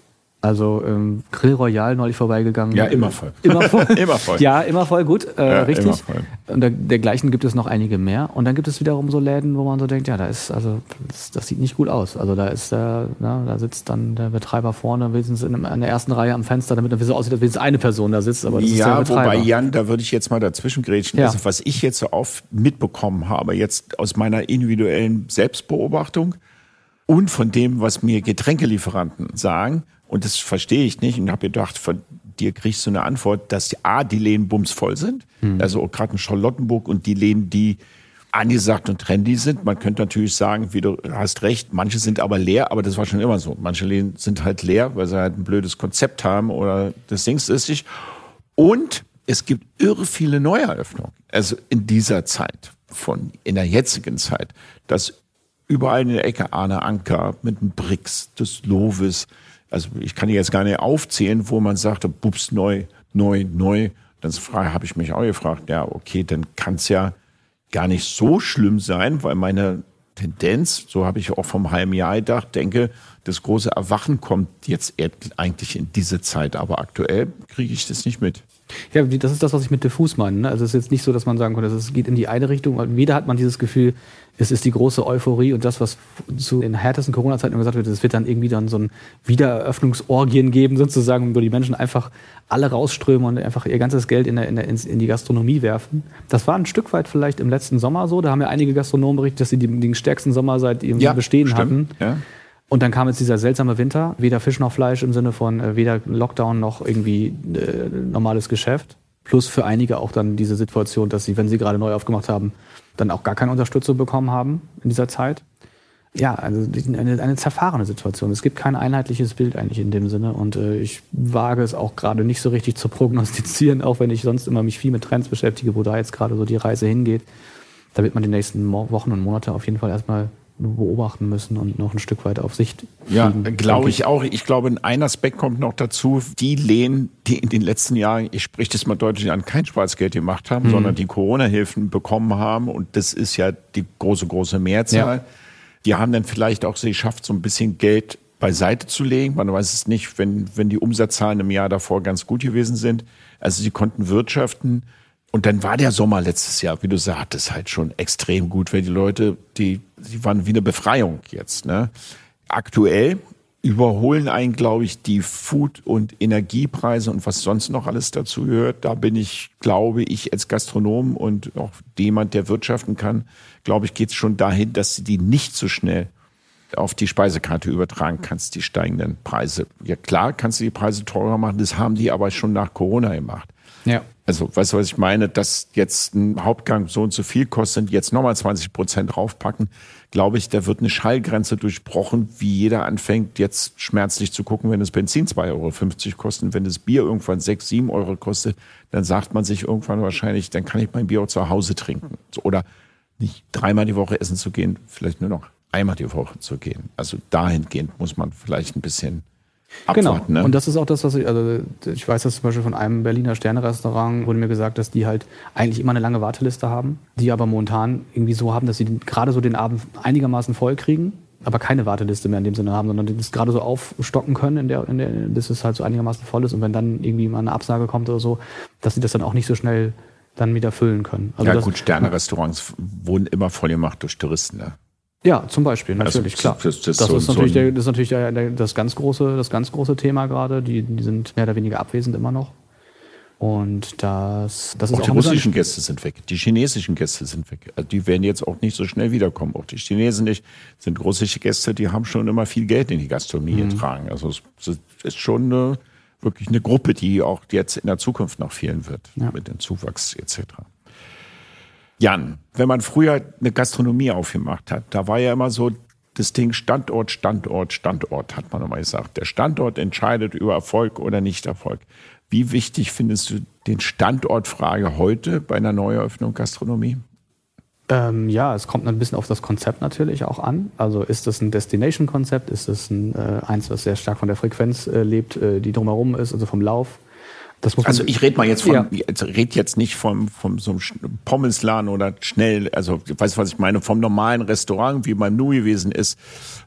Also ähm, Grill Royal neulich vorbeigegangen. Ja, immer voll. Immer voll. immer voll. Ja, immer voll, gut, äh, ja, richtig. Und der, dergleichen gibt es noch einige mehr. Und dann gibt es wiederum so Läden, wo man so denkt, ja, da ist, also das, das sieht nicht gut aus. Also da ist der, na, da sitzt dann der Betreiber vorne, wenigstens in, in der ersten Reihe am Fenster, damit er so aussieht, als wenigstens eine Person da sitzt. Aber das ja, ist der wobei Jan, da würde ich jetzt mal dazwischen grätschen. Ja. Also was ich jetzt so oft mitbekommen habe, jetzt aus meiner individuellen Selbstbeobachtung und von dem, was mir Getränkelieferanten sagen, und das verstehe ich nicht und habe gedacht, von dir kriegst du eine Antwort, dass die A, die Läden bumsvoll sind. Mhm. Also gerade in Charlottenburg und die Läden, die angesagt und trendy sind. Man könnte natürlich sagen, wie du hast recht, manche sind aber leer, aber das war schon immer so. Manche Läden sind halt leer, weil sie halt ein blödes Konzept haben oder das Ding ist nicht. Und es gibt irre viele Neueröffnungen. Also in dieser Zeit, von in der jetzigen Zeit, dass überall in der Ecke Arne Anker mit dem Brix, des Lovis, also ich kann jetzt gar nicht aufzählen, wo man sagte, bups, neu, neu, neu. Dann habe ich mich auch gefragt, ja, okay, dann kann es ja gar nicht so schlimm sein, weil meine Tendenz, so habe ich auch vom halben Jahr gedacht, denke, das große Erwachen kommt jetzt eigentlich in diese Zeit, aber aktuell kriege ich das nicht mit. Ja, das ist das, was ich mit diffus meine. Ne? Also es ist jetzt nicht so, dass man sagen könnte, es geht in die eine Richtung. Weder hat man dieses Gefühl, es ist die große Euphorie und das, was zu den härtesten Corona-Zeiten gesagt wird, es wird dann irgendwie dann so ein Wiedereröffnungsorgien geben, sozusagen, wo die Menschen einfach alle rausströmen und einfach ihr ganzes Geld in, der, in, der, in die Gastronomie werfen. Das war ein Stück weit vielleicht im letzten Sommer so. Da haben ja einige Gastronomen berichtet, dass sie den, den stärksten Sommer seit ihrem ja, Bestehen stimmt. hatten. Ja. Und dann kam jetzt dieser seltsame Winter, weder Fisch noch Fleisch im Sinne von äh, weder Lockdown noch irgendwie äh, normales Geschäft. Plus für einige auch dann diese Situation, dass sie, wenn sie gerade neu aufgemacht haben, dann auch gar keine Unterstützung bekommen haben in dieser Zeit. Ja, also eine, eine zerfahrene Situation. Es gibt kein einheitliches Bild eigentlich in dem Sinne und äh, ich wage es auch gerade nicht so richtig zu prognostizieren, auch wenn ich sonst immer mich viel mit Trends beschäftige, wo da jetzt gerade so die Reise hingeht. Da wird man die nächsten Wochen und Monate auf jeden Fall erstmal beobachten müssen und noch ein Stück weit auf Sicht. Ja, glaube ich auch. Ich glaube, ein Aspekt kommt noch dazu. Die Lehen, die in den letzten Jahren, ich spreche das mal deutlich an, kein Schwarzgeld gemacht haben, mhm. sondern die Corona-Hilfen bekommen haben. Und das ist ja die große, große Mehrzahl. Ja. Die haben dann vielleicht auch sie geschafft, so ein bisschen Geld beiseite zu legen. Man weiß es nicht, wenn, wenn die Umsatzzahlen im Jahr davor ganz gut gewesen sind. Also sie konnten wirtschaften. Und dann war der Sommer letztes Jahr, wie du sagtest, halt schon extrem gut, weil die Leute, die, die waren wie eine Befreiung jetzt. Ne? Aktuell überholen einen, glaube ich, die Food- und Energiepreise und was sonst noch alles dazu gehört. Da bin ich, glaube ich, als Gastronom und auch jemand, der wirtschaften kann, glaube ich, geht es schon dahin, dass sie die nicht so schnell auf die Speisekarte übertragen kannst, die steigenden Preise. Ja klar, kannst du die Preise teurer machen, das haben die aber schon nach Corona gemacht. Ja. Also, weißt du, was ich meine? Dass jetzt ein Hauptgang so und so viel kostet, jetzt nochmal 20 Prozent draufpacken, glaube ich, da wird eine Schallgrenze durchbrochen, wie jeder anfängt, jetzt schmerzlich zu gucken, wenn das Benzin 2,50 Euro kostet, wenn das Bier irgendwann 6, 7 Euro kostet, dann sagt man sich irgendwann wahrscheinlich, dann kann ich mein Bier auch zu Hause trinken. Oder nicht dreimal die Woche essen zu gehen, vielleicht nur noch einmal die Woche zu gehen. Also dahingehend muss man vielleicht ein bisschen Abwarten, genau. Ne? Und das ist auch das, was ich, also ich weiß das zum Beispiel von einem Berliner Sterne-Restaurant, wurde mir gesagt, dass die halt eigentlich immer eine lange Warteliste haben, die aber momentan irgendwie so haben, dass sie gerade so den Abend einigermaßen voll kriegen, aber keine Warteliste mehr in dem Sinne haben, sondern die das gerade so aufstocken können, in der, in der, bis es halt so einigermaßen voll ist und wenn dann irgendwie mal eine Absage kommt oder so, dass sie das dann auch nicht so schnell dann wieder füllen können. Also ja gut, Sterne-Restaurants wurden immer voll gemacht durch Touristen. Ne? Ja, zum Beispiel, also natürlich, also, klar. Das, das, das, so, ist natürlich, der, das ist natürlich der, der, das, ganz große, das ganz große Thema gerade. Die, die sind mehr oder weniger abwesend immer noch. Und das, das ist auch, auch die russischen Gäste sind weg, die chinesischen Gäste sind weg. Also die werden jetzt auch nicht so schnell wiederkommen. Auch die Chinesen nicht. Sind russische Gäste, die haben schon immer viel Geld in die Gastronomie mhm. getragen. Also es, es ist schon eine, wirklich eine Gruppe, die auch jetzt in der Zukunft noch fehlen wird ja. mit dem Zuwachs etc. Jan, wenn man früher eine Gastronomie aufgemacht hat, da war ja immer so das Ding Standort, Standort, Standort, hat man immer gesagt. Der Standort entscheidet über Erfolg oder Nicht-Erfolg. Wie wichtig findest du den Standortfrage heute bei einer Neueröffnung Gastronomie? Ähm, ja, es kommt ein bisschen auf das Konzept natürlich auch an. Also ist das ein Destination-Konzept? Ist das ein, äh, eins, was sehr stark von der Frequenz äh, lebt, äh, die drumherum ist, also vom Lauf? Also ich rede mal jetzt von, ja. also red jetzt nicht vom, vom so einem Pommesladen oder schnell, also weißt du, was ich meine, vom normalen Restaurant, wie beim Nu gewesen ist,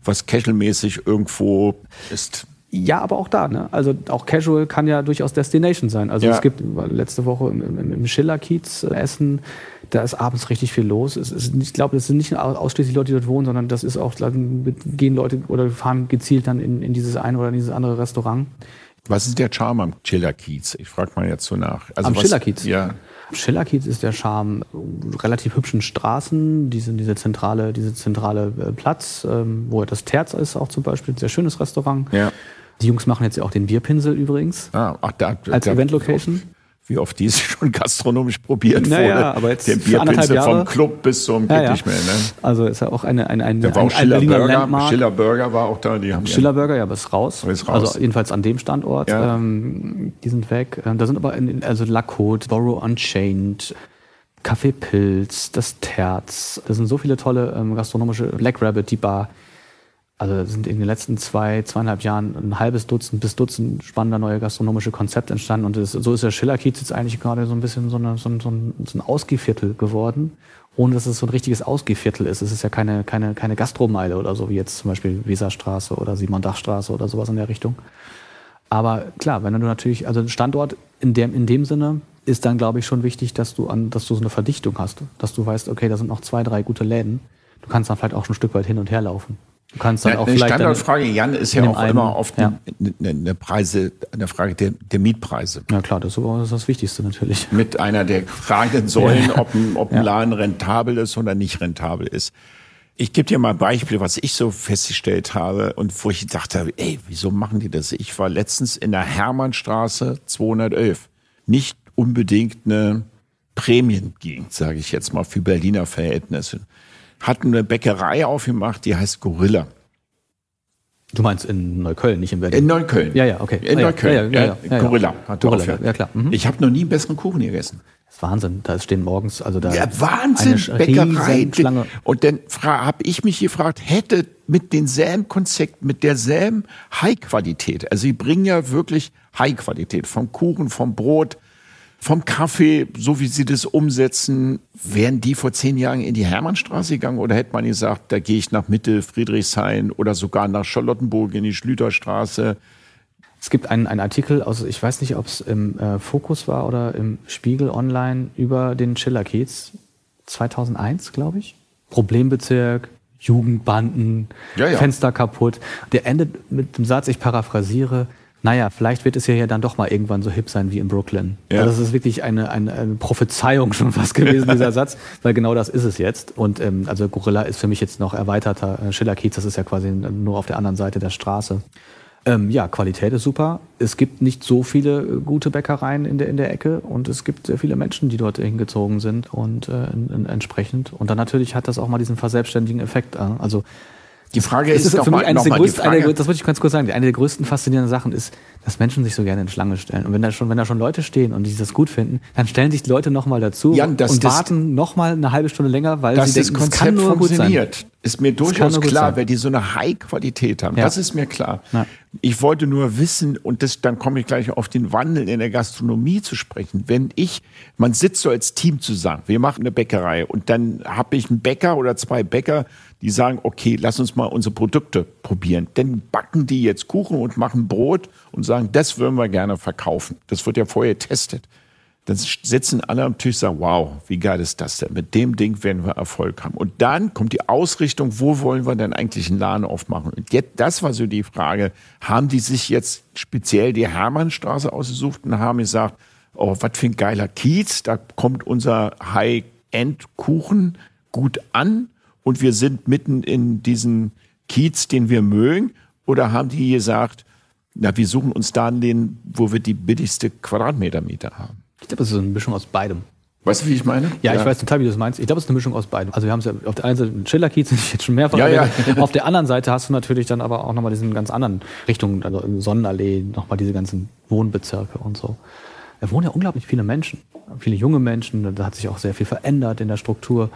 was casualmäßig irgendwo ist. Ja, aber auch da, ne? Also auch Casual kann ja durchaus Destination sein. Also ja. es gibt letzte Woche im, im, im Schiller-Kiez äh, Essen, da ist abends richtig viel los. Es ist, ich glaube, das sind nicht ausschließlich Leute, die dort wohnen, sondern das ist auch, gehen Leute oder fahren gezielt dann in, in dieses eine oder in dieses andere Restaurant. Was ist der Charme am Schillerkiez? Ich frage mal jetzt so nach. Also am Schillerkiez? Ja. Schillerkiez ist der Charme relativ hübschen Straßen, diese, diese zentrale, diese zentrale äh, Platz, ähm, wo das Terz ist auch zum Beispiel, sehr schönes Restaurant. Ja. Die Jungs machen jetzt ja auch den Bierpinsel übrigens. Ah, ach, da, als Event-Location wie oft die es schon gastronomisch probiert naja, wurde. aber jetzt der Bierpinsel vom Club bis zum ja, ja. nicht mehr. Ne? Also ist ja auch eine eine eine, Der war ein, auch Schiller Burger. Schiller Burger war auch da. Die haben Schiller Burger, ja, aber ist raus. Ist raus. Also jedenfalls an dem Standort. Ja. Ähm, die sind weg. Ähm, da sind aber in, also La Côte, Borough Unchained, Café Pilz, das Terz. Da sind so viele tolle ähm, gastronomische Black Rabbit, die Bar. Also sind in den letzten zwei, zweieinhalb Jahren ein halbes Dutzend bis Dutzend spannender neue gastronomische Konzepte entstanden. Und das, so ist der Schillerkiez jetzt eigentlich gerade so ein bisschen so, eine, so, ein, so, ein, Ausgehviertel geworden, ohne dass es so ein richtiges Ausgehviertel ist. Es ist ja keine, keine, keine Gastromeile oder so, wie jetzt zum Beispiel Weserstraße oder Simon-Dach-Straße oder sowas in der Richtung. Aber klar, wenn du natürlich, also ein Standort in dem, in dem Sinne ist dann, glaube ich, schon wichtig, dass du an, dass du so eine Verdichtung hast, dass du weißt, okay, da sind noch zwei, drei gute Läden. Du kannst dann vielleicht auch schon ein Stück weit hin und her laufen. Du kannst dann ja, auch eine vielleicht Standardfrage, Jan, ist ja auch einen, immer oft ja. eine, eine, Preise, eine Frage der, der Mietpreise. Ja klar, das ist das Wichtigste natürlich. Mit einer der fragenden Säulen, ja. ob ein, ob ein Laden rentabel ist oder nicht rentabel ist. Ich gebe dir mal ein Beispiel, was ich so festgestellt habe und wo ich dachte, ey, wieso machen die das? Ich war letztens in der Hermannstraße 211. Nicht unbedingt eine Prämiengegend, sage ich jetzt mal, für Berliner Verhältnisse hat eine Bäckerei aufgemacht, die heißt Gorilla. Du meinst in Neukölln, nicht in Berlin? In Neukölln. Ja, ja, okay. In ah, Neukölln. Ja, ja, ja, Gorilla hat Gorilla, ja klar. Mhm. Ich habe noch nie einen besseren Kuchen gegessen. Das ist Wahnsinn. Da stehen morgens, also da. Ja, Wahnsinn, Bäckerei. Schlange. Und dann habe ich mich gefragt, hätte mit denselben Konzept, mit derselben High-Qualität, also sie bringen ja wirklich High-Qualität vom Kuchen, vom Brot, vom Kaffee, so wie sie das umsetzen, wären die vor zehn Jahren in die Hermannstraße gegangen oder hätte man gesagt, da gehe ich nach Mitte Friedrichshain oder sogar nach Charlottenburg in die Schlüterstraße? Es gibt einen, einen Artikel aus, ich weiß nicht, ob es im äh, Fokus war oder im Spiegel Online über den Schillerkiez 2001, glaube ich. Problembezirk, Jugendbanden, ja, ja. Fenster kaputt. Der endet mit dem Satz, ich paraphrasiere, naja, vielleicht wird es ja dann doch mal irgendwann so hip sein wie in Brooklyn. Ja. Also das ist wirklich eine, eine, eine Prophezeiung schon fast gewesen, dieser Satz, weil genau das ist es jetzt. Und ähm, also Gorilla ist für mich jetzt noch erweiterter äh, Schillerkiez, das ist ja quasi nur auf der anderen Seite der Straße. Ähm, ja, Qualität ist super. Es gibt nicht so viele äh, gute Bäckereien in der, in der Ecke und es gibt sehr viele Menschen, die dort hingezogen sind und äh, in, in, entsprechend. Und dann natürlich hat das auch mal diesen verselbstständigen Effekt. Äh, also die Frage ist, ist für mich eines der größten, eine, das würde ich ganz kurz sagen, eine der größten faszinierenden Sachen ist, dass Menschen sich so gerne in Schlange stellen. Und wenn da schon, wenn da schon Leute stehen und die das gut finden, dann stellen sich die Leute nochmal dazu Jan, das, und warten nochmal eine halbe Stunde länger, weil sie denken, das Konzept das kann nur funktioniert. Ist mir durchaus klar, weil die so eine High-Qualität haben. Ja. Das ist mir klar. Ja. Ich wollte nur wissen, und das, dann komme ich gleich auf den Wandel in der Gastronomie zu sprechen. Wenn ich, man sitzt so als Team zusammen, wir machen eine Bäckerei und dann habe ich einen Bäcker oder zwei Bäcker, die sagen, okay, lass uns mal unsere Produkte probieren. Dann backen die jetzt Kuchen und machen Brot und sagen, das würden wir gerne verkaufen. Das wird ja vorher getestet. Dann sitzen alle am Tisch und sagen, wow, wie geil ist das denn? Mit dem Ding werden wir Erfolg haben. Und dann kommt die Ausrichtung, wo wollen wir denn eigentlich einen Laden aufmachen? Und jetzt, das war so die Frage, haben die sich jetzt speziell die Hermannstraße ausgesucht und haben gesagt, oh, was für ein geiler Kiez, da kommt unser High-End-Kuchen gut an und wir sind mitten in diesen Kiez, den wir mögen? Oder haben die gesagt, na, wir suchen uns da den, wo wir die billigste Quadratmetermiete haben? Ich glaube, das ist eine Mischung aus beidem. Weißt du, wie ich meine? Ja, ja. ich weiß total, wie du das meinst. Ich glaube, es ist eine Mischung aus beiden. Also wir haben es ja auf der einen Seite einen Schillerkiez, den ich jetzt schon mehrfach ja, ja. Auf der anderen Seite hast du natürlich dann aber auch nochmal diesen ganz anderen Richtungen, also Sonnenallee, nochmal diese ganzen Wohnbezirke und so. Da wohnen ja unglaublich viele Menschen, viele junge Menschen. Da hat sich auch sehr viel verändert in der Struktur.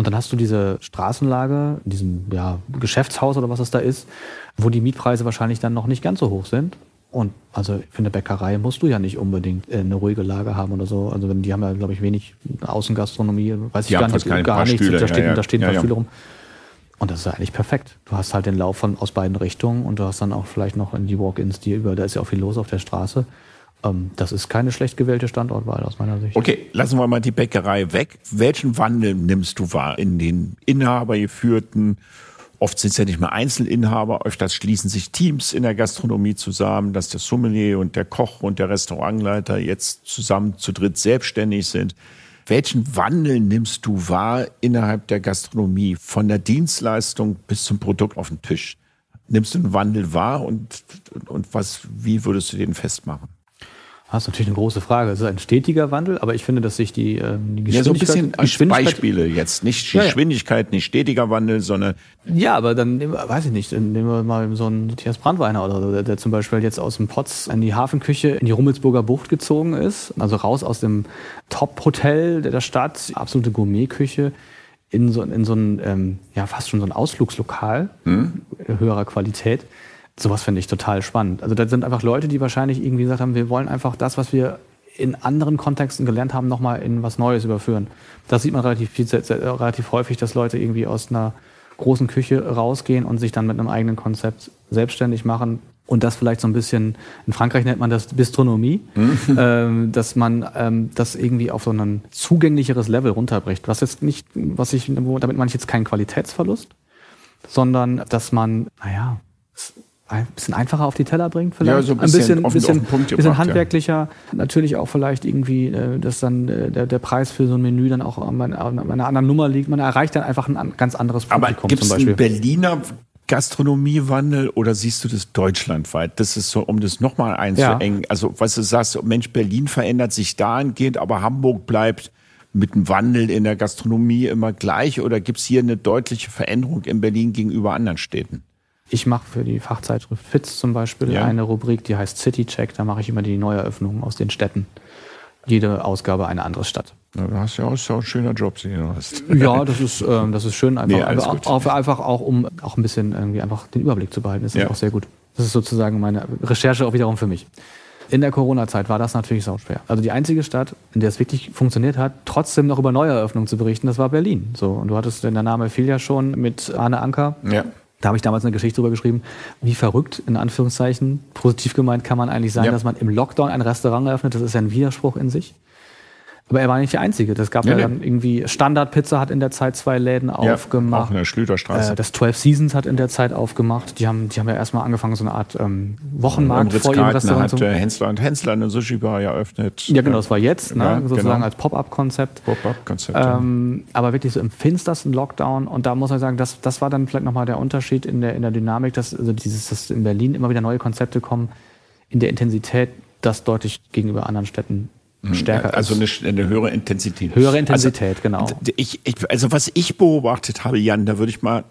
Und dann hast du diese Straßenlage, diesem ja, Geschäftshaus oder was es da ist, wo die Mietpreise wahrscheinlich dann noch nicht ganz so hoch sind. Und also für eine Bäckerei musst du ja nicht unbedingt äh, eine ruhige Lage haben oder so. Also die haben ja, glaube ich, wenig Außengastronomie, weiß ich die gar nicht, gar nichts. Stühle, da, steht, ja, ja. da stehen ein ja, paar Stühle rum. Und das ist eigentlich perfekt. Du hast halt den Lauf von aus beiden Richtungen und du hast dann auch vielleicht noch in die Walk-ins, die über, da ist ja auch viel los auf der Straße. Ähm, das ist keine schlecht gewählte Standortwahl aus meiner Sicht. Okay, lassen wir mal die Bäckerei weg. Welchen Wandel nimmst du wahr in den inhabergeführten Oft sind es ja nicht mehr Einzelinhaber, öfters schließen sich Teams in der Gastronomie zusammen, dass der Sommelier und der Koch und der Restaurantleiter jetzt zusammen zu dritt selbstständig sind. Welchen Wandel nimmst du wahr innerhalb der Gastronomie, von der Dienstleistung bis zum Produkt auf den Tisch? Nimmst du einen Wandel wahr und, und was, wie würdest du den festmachen? Das ist natürlich eine große Frage. Es ist ein stetiger Wandel, aber ich finde, dass sich die, ähm, die Geschwindigkeit... Ja, so ein bisschen als Beispiele jetzt. Nicht Geschwindigkeit, ja, ja. nicht stetiger Wandel, sondern... Ja, aber dann, weiß ich nicht, nehmen wir mal so einen Matthias Brandweiner oder so, der, der, zum Beispiel jetzt aus dem Potz in die Hafenküche in die Rummelsburger Bucht gezogen ist, also raus aus dem Top-Hotel der Stadt, absolute Gourmetküche, in so, in so ein, ähm, ja, fast schon so ein Ausflugslokal hm? höherer Qualität Sowas finde ich total spannend. Also das sind einfach Leute, die wahrscheinlich irgendwie gesagt haben, wir wollen einfach das, was wir in anderen Kontexten gelernt haben, nochmal in was Neues überführen. Das sieht man relativ, viel, relativ häufig, dass Leute irgendwie aus einer großen Küche rausgehen und sich dann mit einem eigenen Konzept selbstständig machen. Und das vielleicht so ein bisschen, in Frankreich nennt man das Bistronomie, mhm. ähm, dass man ähm, das irgendwie auf so ein zugänglicheres Level runterbricht. Was jetzt nicht, was ich, damit meine ich jetzt keinen Qualitätsverlust, sondern dass man, naja, ein bisschen einfacher auf die Teller bringt, vielleicht. Ja, so ein bisschen, ein bisschen, bisschen, bisschen handwerklicher. Ja. Natürlich auch vielleicht irgendwie, äh, dass dann äh, der, der Preis für so ein Menü dann auch an einer, anderen Nummer liegt. Man erreicht dann einfach ein ganz anderes Publikum Aber gibt's zum Beispiel. Einen Berliner Gastronomiewandel oder siehst du das deutschlandweit? Das ist so, um das nochmal einzuengen. Ja. Also, was du sagst, Mensch, Berlin verändert sich dahingehend, aber Hamburg bleibt mit dem Wandel in der Gastronomie immer gleich oder gibt es hier eine deutliche Veränderung in Berlin gegenüber anderen Städten? Ich mache für die Fachzeitschrift FITZ zum Beispiel ja. eine Rubrik, die heißt City Check. Da mache ich immer die Neueröffnungen aus den Städten. Jede Ausgabe eine andere Stadt. Ja, du hast ja auch, so ein schöner Job, den du hast. Ja, das ist, ähm, das ist schön. Einfach, nee, einfach, auch, einfach auch, um auch ein bisschen irgendwie einfach den Überblick zu behalten. Das ist ja. auch sehr gut. Das ist sozusagen meine Recherche auch wiederum für mich. In der Corona-Zeit war das natürlich sau schwer. Also die einzige Stadt, in der es wirklich funktioniert hat, trotzdem noch über Neueröffnungen zu berichten, das war Berlin. So, und du hattest, der Name fiel ja schon mit Arne Anker. Ja. Da habe ich damals eine Geschichte drüber geschrieben, wie verrückt, in Anführungszeichen, positiv gemeint kann man eigentlich sein, ja. dass man im Lockdown ein Restaurant eröffnet. Das ist ja ein Widerspruch in sich. Aber er war nicht der Einzige. Das gab ja, ja dann irgendwie Standardpizza hat in der Zeit zwei Läden ja, aufgemacht. Auch in der Schlüterstraße. Äh, das 12 Seasons hat in der Zeit aufgemacht. Die haben, die haben ja erstmal angefangen, so eine Art ähm, Wochenmarkt vor ihrem Restaurant. hat äh, Hensler und Hensler eine Sushi-Bar eröffnet. Ja, genau, das war jetzt, ne, ja, sozusagen genau. als Pop-Up-Konzept. Pop-Up-Konzept. Ähm, aber wirklich so im finstersten Lockdown. Und da muss man sagen, das, das war dann vielleicht nochmal der Unterschied in der, in der Dynamik, dass, also dieses, dass in Berlin immer wieder neue Konzepte kommen, in der Intensität, das deutlich gegenüber anderen Städten. Stärker also eine, eine, höhere Intensität. Höhere Intensität, also, genau. Ich, ich, also was ich beobachtet habe, Jan, da würde ich mal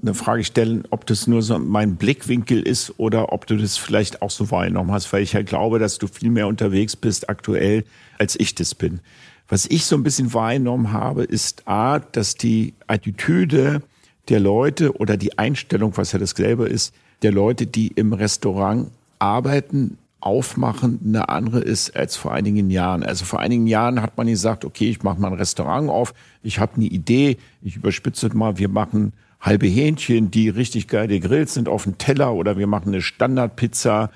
eine Frage stellen, ob das nur so mein Blickwinkel ist oder ob du das vielleicht auch so wahrgenommen hast, weil ich ja glaube, dass du viel mehr unterwegs bist aktuell, als ich das bin. Was ich so ein bisschen wahrgenommen habe, ist A, dass die Attitüde der Leute oder die Einstellung, was ja dasselbe ist, der Leute, die im Restaurant arbeiten, aufmachen eine andere ist als vor einigen Jahren. Also vor einigen Jahren hat man gesagt, okay, ich mache mal ein Restaurant auf, ich habe eine Idee, ich überspitze mal, wir machen halbe Hähnchen, die richtig geil gegrillt sind auf dem Teller oder wir machen eine Standardpizza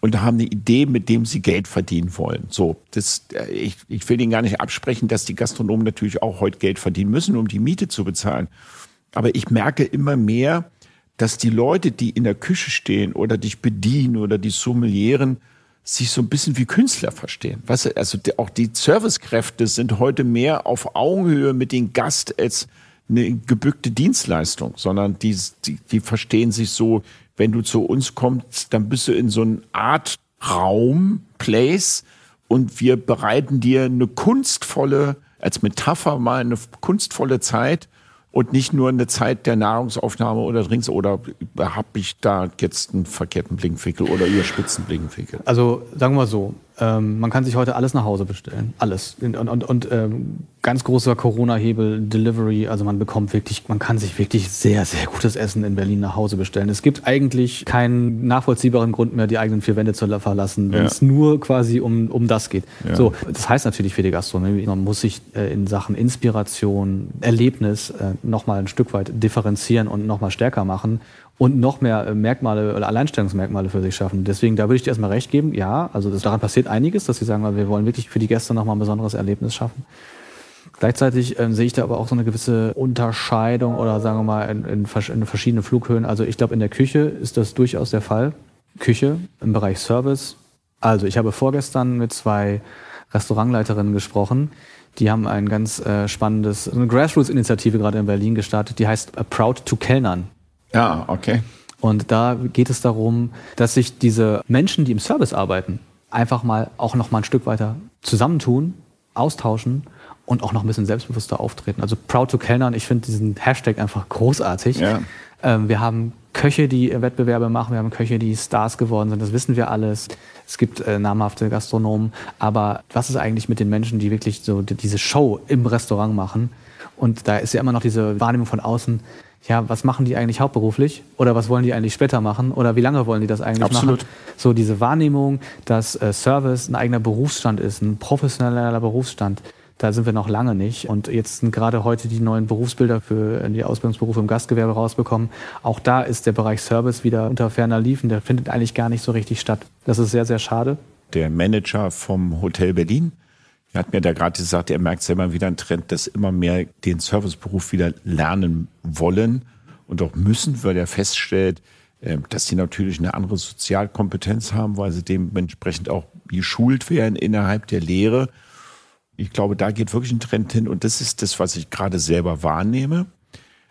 und haben eine Idee, mit dem sie Geld verdienen wollen. So, das, äh, ich, ich will Ihnen gar nicht absprechen, dass die Gastronomen natürlich auch heute Geld verdienen müssen, um die Miete zu bezahlen. Aber ich merke immer mehr, dass die Leute, die in der Küche stehen oder dich bedienen oder die Sommelieren, sich so ein bisschen wie Künstler verstehen. Weißt du, also auch die Servicekräfte sind heute mehr auf Augenhöhe mit dem Gast als eine gebückte Dienstleistung, sondern die, die, die verstehen sich so, wenn du zu uns kommst, dann bist du in so einer Art Raum, Place und wir bereiten dir eine kunstvolle als Metapher mal eine kunstvolle Zeit und nicht nur eine Zeit der Nahrungsaufnahme oder Drinks oder habe ich da jetzt einen verkehrten Blinkwinkel oder überspitzen Blinkwinkel? Also sagen wir mal so, ähm, man kann sich heute alles nach Hause bestellen. Alles. Und, und, und ähm, ganz großer Corona-Hebel, Delivery. Also man bekommt wirklich, man kann sich wirklich sehr, sehr gutes Essen in Berlin nach Hause bestellen. Es gibt eigentlich keinen nachvollziehbaren Grund mehr, die eigenen vier Wände zu verlassen, wenn ja. es nur quasi um, um das geht. Ja. So, das heißt natürlich für die Gastronomie, man muss sich äh, in Sachen Inspiration, Erlebnis äh, nochmal ein Stück weit differenzieren und nochmal stärker machen und noch mehr äh, Merkmale oder Alleinstellungsmerkmale für sich schaffen. Deswegen, da würde ich dir erstmal recht geben. Ja, also das, daran passiert einiges, dass sie sagen, wir wollen wirklich für die Gäste nochmal ein besonderes Erlebnis schaffen. Gleichzeitig ähm, sehe ich da aber auch so eine gewisse Unterscheidung oder sagen wir mal in, in, in verschiedene Flughöhen. Also ich glaube, in der Küche ist das durchaus der Fall. Küche im Bereich Service. Also ich habe vorgestern mit zwei Restaurantleiterinnen gesprochen. Die haben ein ganz äh, spannendes, eine Grassroots-Initiative gerade in Berlin gestartet, die heißt Proud to Kellnern. Ja, okay. Und da geht es darum, dass sich diese Menschen, die im Service arbeiten, einfach mal auch noch mal ein Stück weiter zusammentun, austauschen und auch noch ein bisschen selbstbewusster auftreten. Also Proud to Kellnern, ich finde diesen Hashtag einfach großartig. Ja. Ähm, wir haben Köche, die Wettbewerbe machen, wir haben Köche, die Stars geworden sind, das wissen wir alles. Es gibt äh, namhafte Gastronomen, aber was ist eigentlich mit den Menschen, die wirklich so diese Show im Restaurant machen? Und da ist ja immer noch diese Wahrnehmung von außen, ja, was machen die eigentlich hauptberuflich oder was wollen die eigentlich später machen oder wie lange wollen die das eigentlich Absolut. machen? So diese Wahrnehmung, dass äh, Service ein eigener Berufsstand ist, ein professioneller Berufsstand, da sind wir noch lange nicht. Und jetzt sind gerade heute die neuen Berufsbilder für die Ausbildungsberufe im Gastgewerbe rausbekommen. Auch da ist der Bereich Service wieder unter ferner Liefen. Der findet eigentlich gar nicht so richtig statt. Das ist sehr, sehr schade. Der Manager vom Hotel Berlin er hat mir da gerade gesagt, er merkt selber wieder einen Trend, dass immer mehr den Serviceberuf wieder lernen wollen und auch müssen, weil er feststellt, ähm, dass sie natürlich eine andere Sozialkompetenz haben, weil sie dementsprechend auch geschult werden innerhalb der Lehre. Ich glaube, da geht wirklich ein Trend hin und das ist das, was ich gerade selber wahrnehme.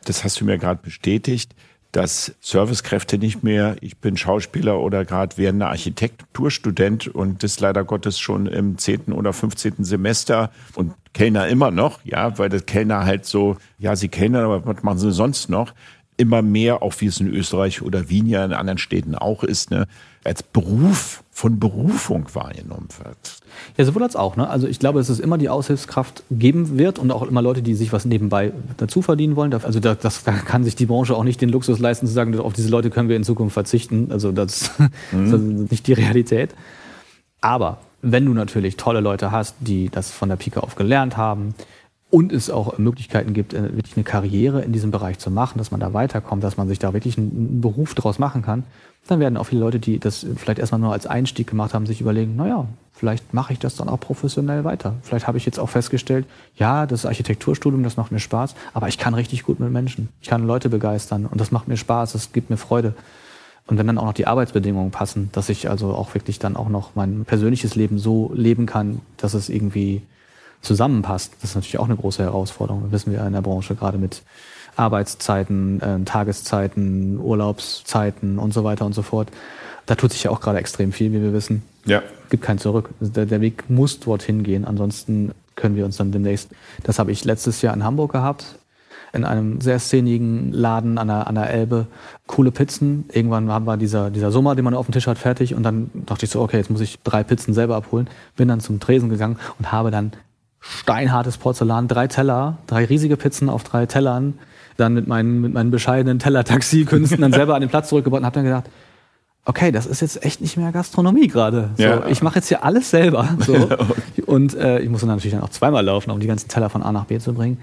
Das hast du mir gerade bestätigt dass Servicekräfte nicht mehr, ich bin Schauspieler oder gerade werdender Architekturstudent und das leider Gottes schon im zehnten oder fünfzehnten Semester und Kellner immer noch, ja, weil das Kellner halt so, ja, sie kellnern, aber was machen sie sonst noch? Immer mehr, auch wie es in Österreich oder Wien ja in anderen Städten auch ist, ne, als Beruf von Berufung wahrgenommen wird. Ja, sowohl als auch. Ne? Also ich glaube, dass es immer die Aushilfskraft geben wird und auch immer Leute, die sich was nebenbei dazu verdienen wollen. Also da, das, da kann sich die Branche auch nicht den Luxus leisten zu sagen, auf diese Leute können wir in Zukunft verzichten. Also das, mhm. das ist nicht die Realität. Aber wenn du natürlich tolle Leute hast, die das von der Pike auf gelernt haben, und es auch Möglichkeiten gibt, äh, wirklich eine Karriere in diesem Bereich zu machen, dass man da weiterkommt, dass man sich da wirklich einen Beruf draus machen kann, dann werden auch viele Leute, die das vielleicht erstmal nur als Einstieg gemacht haben, sich überlegen, naja, vielleicht mache ich das dann auch professionell weiter. Vielleicht habe ich jetzt auch festgestellt, ja, das Architekturstudium, das macht mir Spaß, aber ich kann richtig gut mit Menschen. Ich kann Leute begeistern und das macht mir Spaß, das gibt mir Freude. Und wenn dann auch noch die Arbeitsbedingungen passen, dass ich also auch wirklich dann auch noch mein persönliches Leben so leben kann, dass es irgendwie zusammenpasst. Das ist natürlich auch eine große Herausforderung. Das wissen wir in der Branche gerade mit Arbeitszeiten, äh, Tageszeiten, Urlaubszeiten und so weiter und so fort. Da tut sich ja auch gerade extrem viel, wie wir wissen. Ja. Gibt kein Zurück. Der, der Weg muss dorthin gehen. Ansonsten können wir uns dann demnächst, das habe ich letztes Jahr in Hamburg gehabt, in einem sehr szenigen Laden an der, an der Elbe. Coole Pizzen. Irgendwann haben wir dieser, dieser Sommer, den man auf dem Tisch hat, fertig. Und dann dachte ich so, okay, jetzt muss ich drei Pizzen selber abholen. Bin dann zum Tresen gegangen und habe dann steinhartes Porzellan, drei Teller, drei riesige Pizzen auf drei Tellern, dann mit meinen, mit meinen bescheidenen Teller-Taxi-Künsten dann selber an den Platz zurückgebracht und habe dann gedacht, okay, das ist jetzt echt nicht mehr Gastronomie gerade. So, ja. Ich mache jetzt hier alles selber. So. Und äh, ich muss dann natürlich dann auch zweimal laufen, um die ganzen Teller von A nach B zu bringen.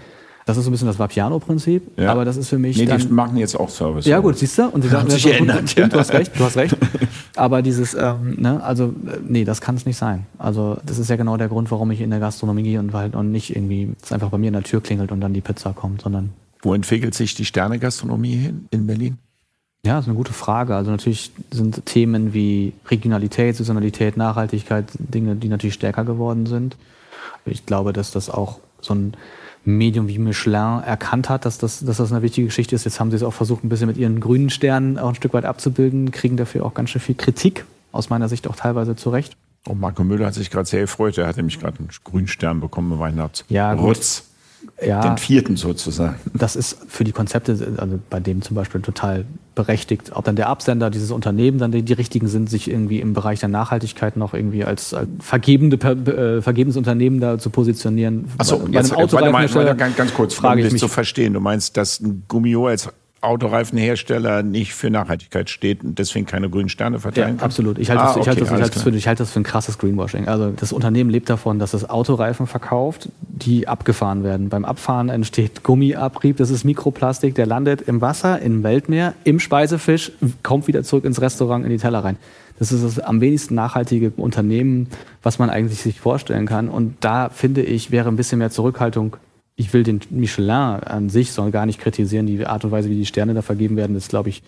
Das ist so ein bisschen das Vapiano-Prinzip, ja. aber das ist für mich. Nee, dann, die machen jetzt auch Service. Ja, gut, siehst du? Und die sagen, sich geändert, ja. du hast recht, du hast recht. Aber dieses, ähm, ne, also, äh, nee, das kann es nicht sein. Also, das ist ja genau der Grund, warum ich in der Gastronomie gehe und halt und nicht irgendwie, es einfach bei mir in der Tür klingelt und dann die Pizza kommt, sondern. Wo entwickelt sich die Sterne-Gastronomie hin in Berlin? Ja, das ist eine gute Frage. Also natürlich sind Themen wie Regionalität, Saisonalität, Nachhaltigkeit Dinge, die natürlich stärker geworden sind. Ich glaube, dass das auch so ein Medium wie Michelin erkannt hat, dass das, dass das eine wichtige Geschichte ist. Jetzt haben sie es auch versucht, ein bisschen mit ihren grünen Sternen auch ein Stück weit abzubilden, kriegen dafür auch ganz schön viel Kritik, aus meiner Sicht auch teilweise zurecht. Oh, Marco Müller hat sich gerade sehr gefreut. Er hat nämlich gerade einen Grünstern bekommen bei Weihnachts. Ja, Rutz. Ja, Den vierten sozusagen. das ist für die Konzepte, also bei dem zum Beispiel total berechtigt. Ob dann der Absender, dieses Unternehmen dann die, die richtigen sind, sich irgendwie im Bereich der Nachhaltigkeit noch irgendwie als, als vergebende, äh, vergebendes Unternehmen da zu positionieren. Achso, Bei- bei jetzt einem warte mal, warte, ganz, ganz kurz, frage um ich das mich. zu verstehen. Du meinst, dass ein Gummio als Autoreifenhersteller nicht für Nachhaltigkeit steht und deswegen keine grünen Sterne Ja, verteilen kann? absolut. Ich halte Ah, das, ich halte das, ich halte das, für, ich halte das für ein krasses Greenwashing. Also das Unternehmen lebt davon, dass es Autoreifen verkauft, die abgefahren werden. Beim Abfahren entsteht Gummiabrieb, das ist Mikroplastik, der landet im Wasser, im Weltmeer, im Speisefisch, kommt wieder zurück ins Restaurant, in die Teller rein. Das ist das am wenigsten nachhaltige Unternehmen, was man eigentlich sich vorstellen kann. Und da finde ich, wäre ein bisschen mehr Zurückhaltung ich will den Michelin an sich soll gar nicht kritisieren. Die Art und Weise, wie die Sterne da vergeben werden, ist, glaube ich,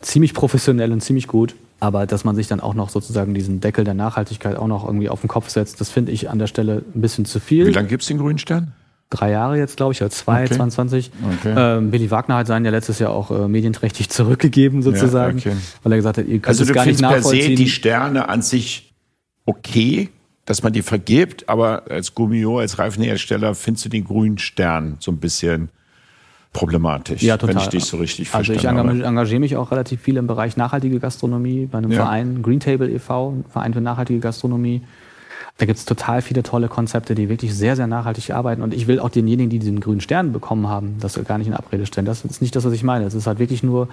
ziemlich professionell und ziemlich gut. Aber dass man sich dann auch noch sozusagen diesen Deckel der Nachhaltigkeit auch noch irgendwie auf den Kopf setzt, das finde ich an der Stelle ein bisschen zu Wie viel. lange gibt es den grünen Stern? Drei Jahre jetzt, glaube ich, oder zwei, Okay. 22. Okay. Ähm, Billy Wagner hat seinen ja letztes Jahr auch äh, medienträchtig zurückgegeben, sozusagen. okay. Weil er gesagt hat, ihr könnt Also es du gar nicht findest per se nachvollziehen. die Sterne an sich okay, dass man die vergibt, aber als Gummio, als Reifenhersteller findest du den grünen Stern so ein bisschen problematisch, Ja, total. wenn ich dich so richtig Also ich engagiere, mich auch relativ viel im Bereich nachhaltige Gastronomie bei einem Ja. Verein, Green Table e.V., ein Verein für nachhaltige Gastronomie. Da gibt es total viele tolle Konzepte, die wirklich sehr, sehr nachhaltig arbeiten. Und ich will auch denjenigen, die diesen grünen Stern bekommen haben, das gar nicht in Abrede stellen. Das ist nicht das, was ich meine. Es ist halt wirklich nur,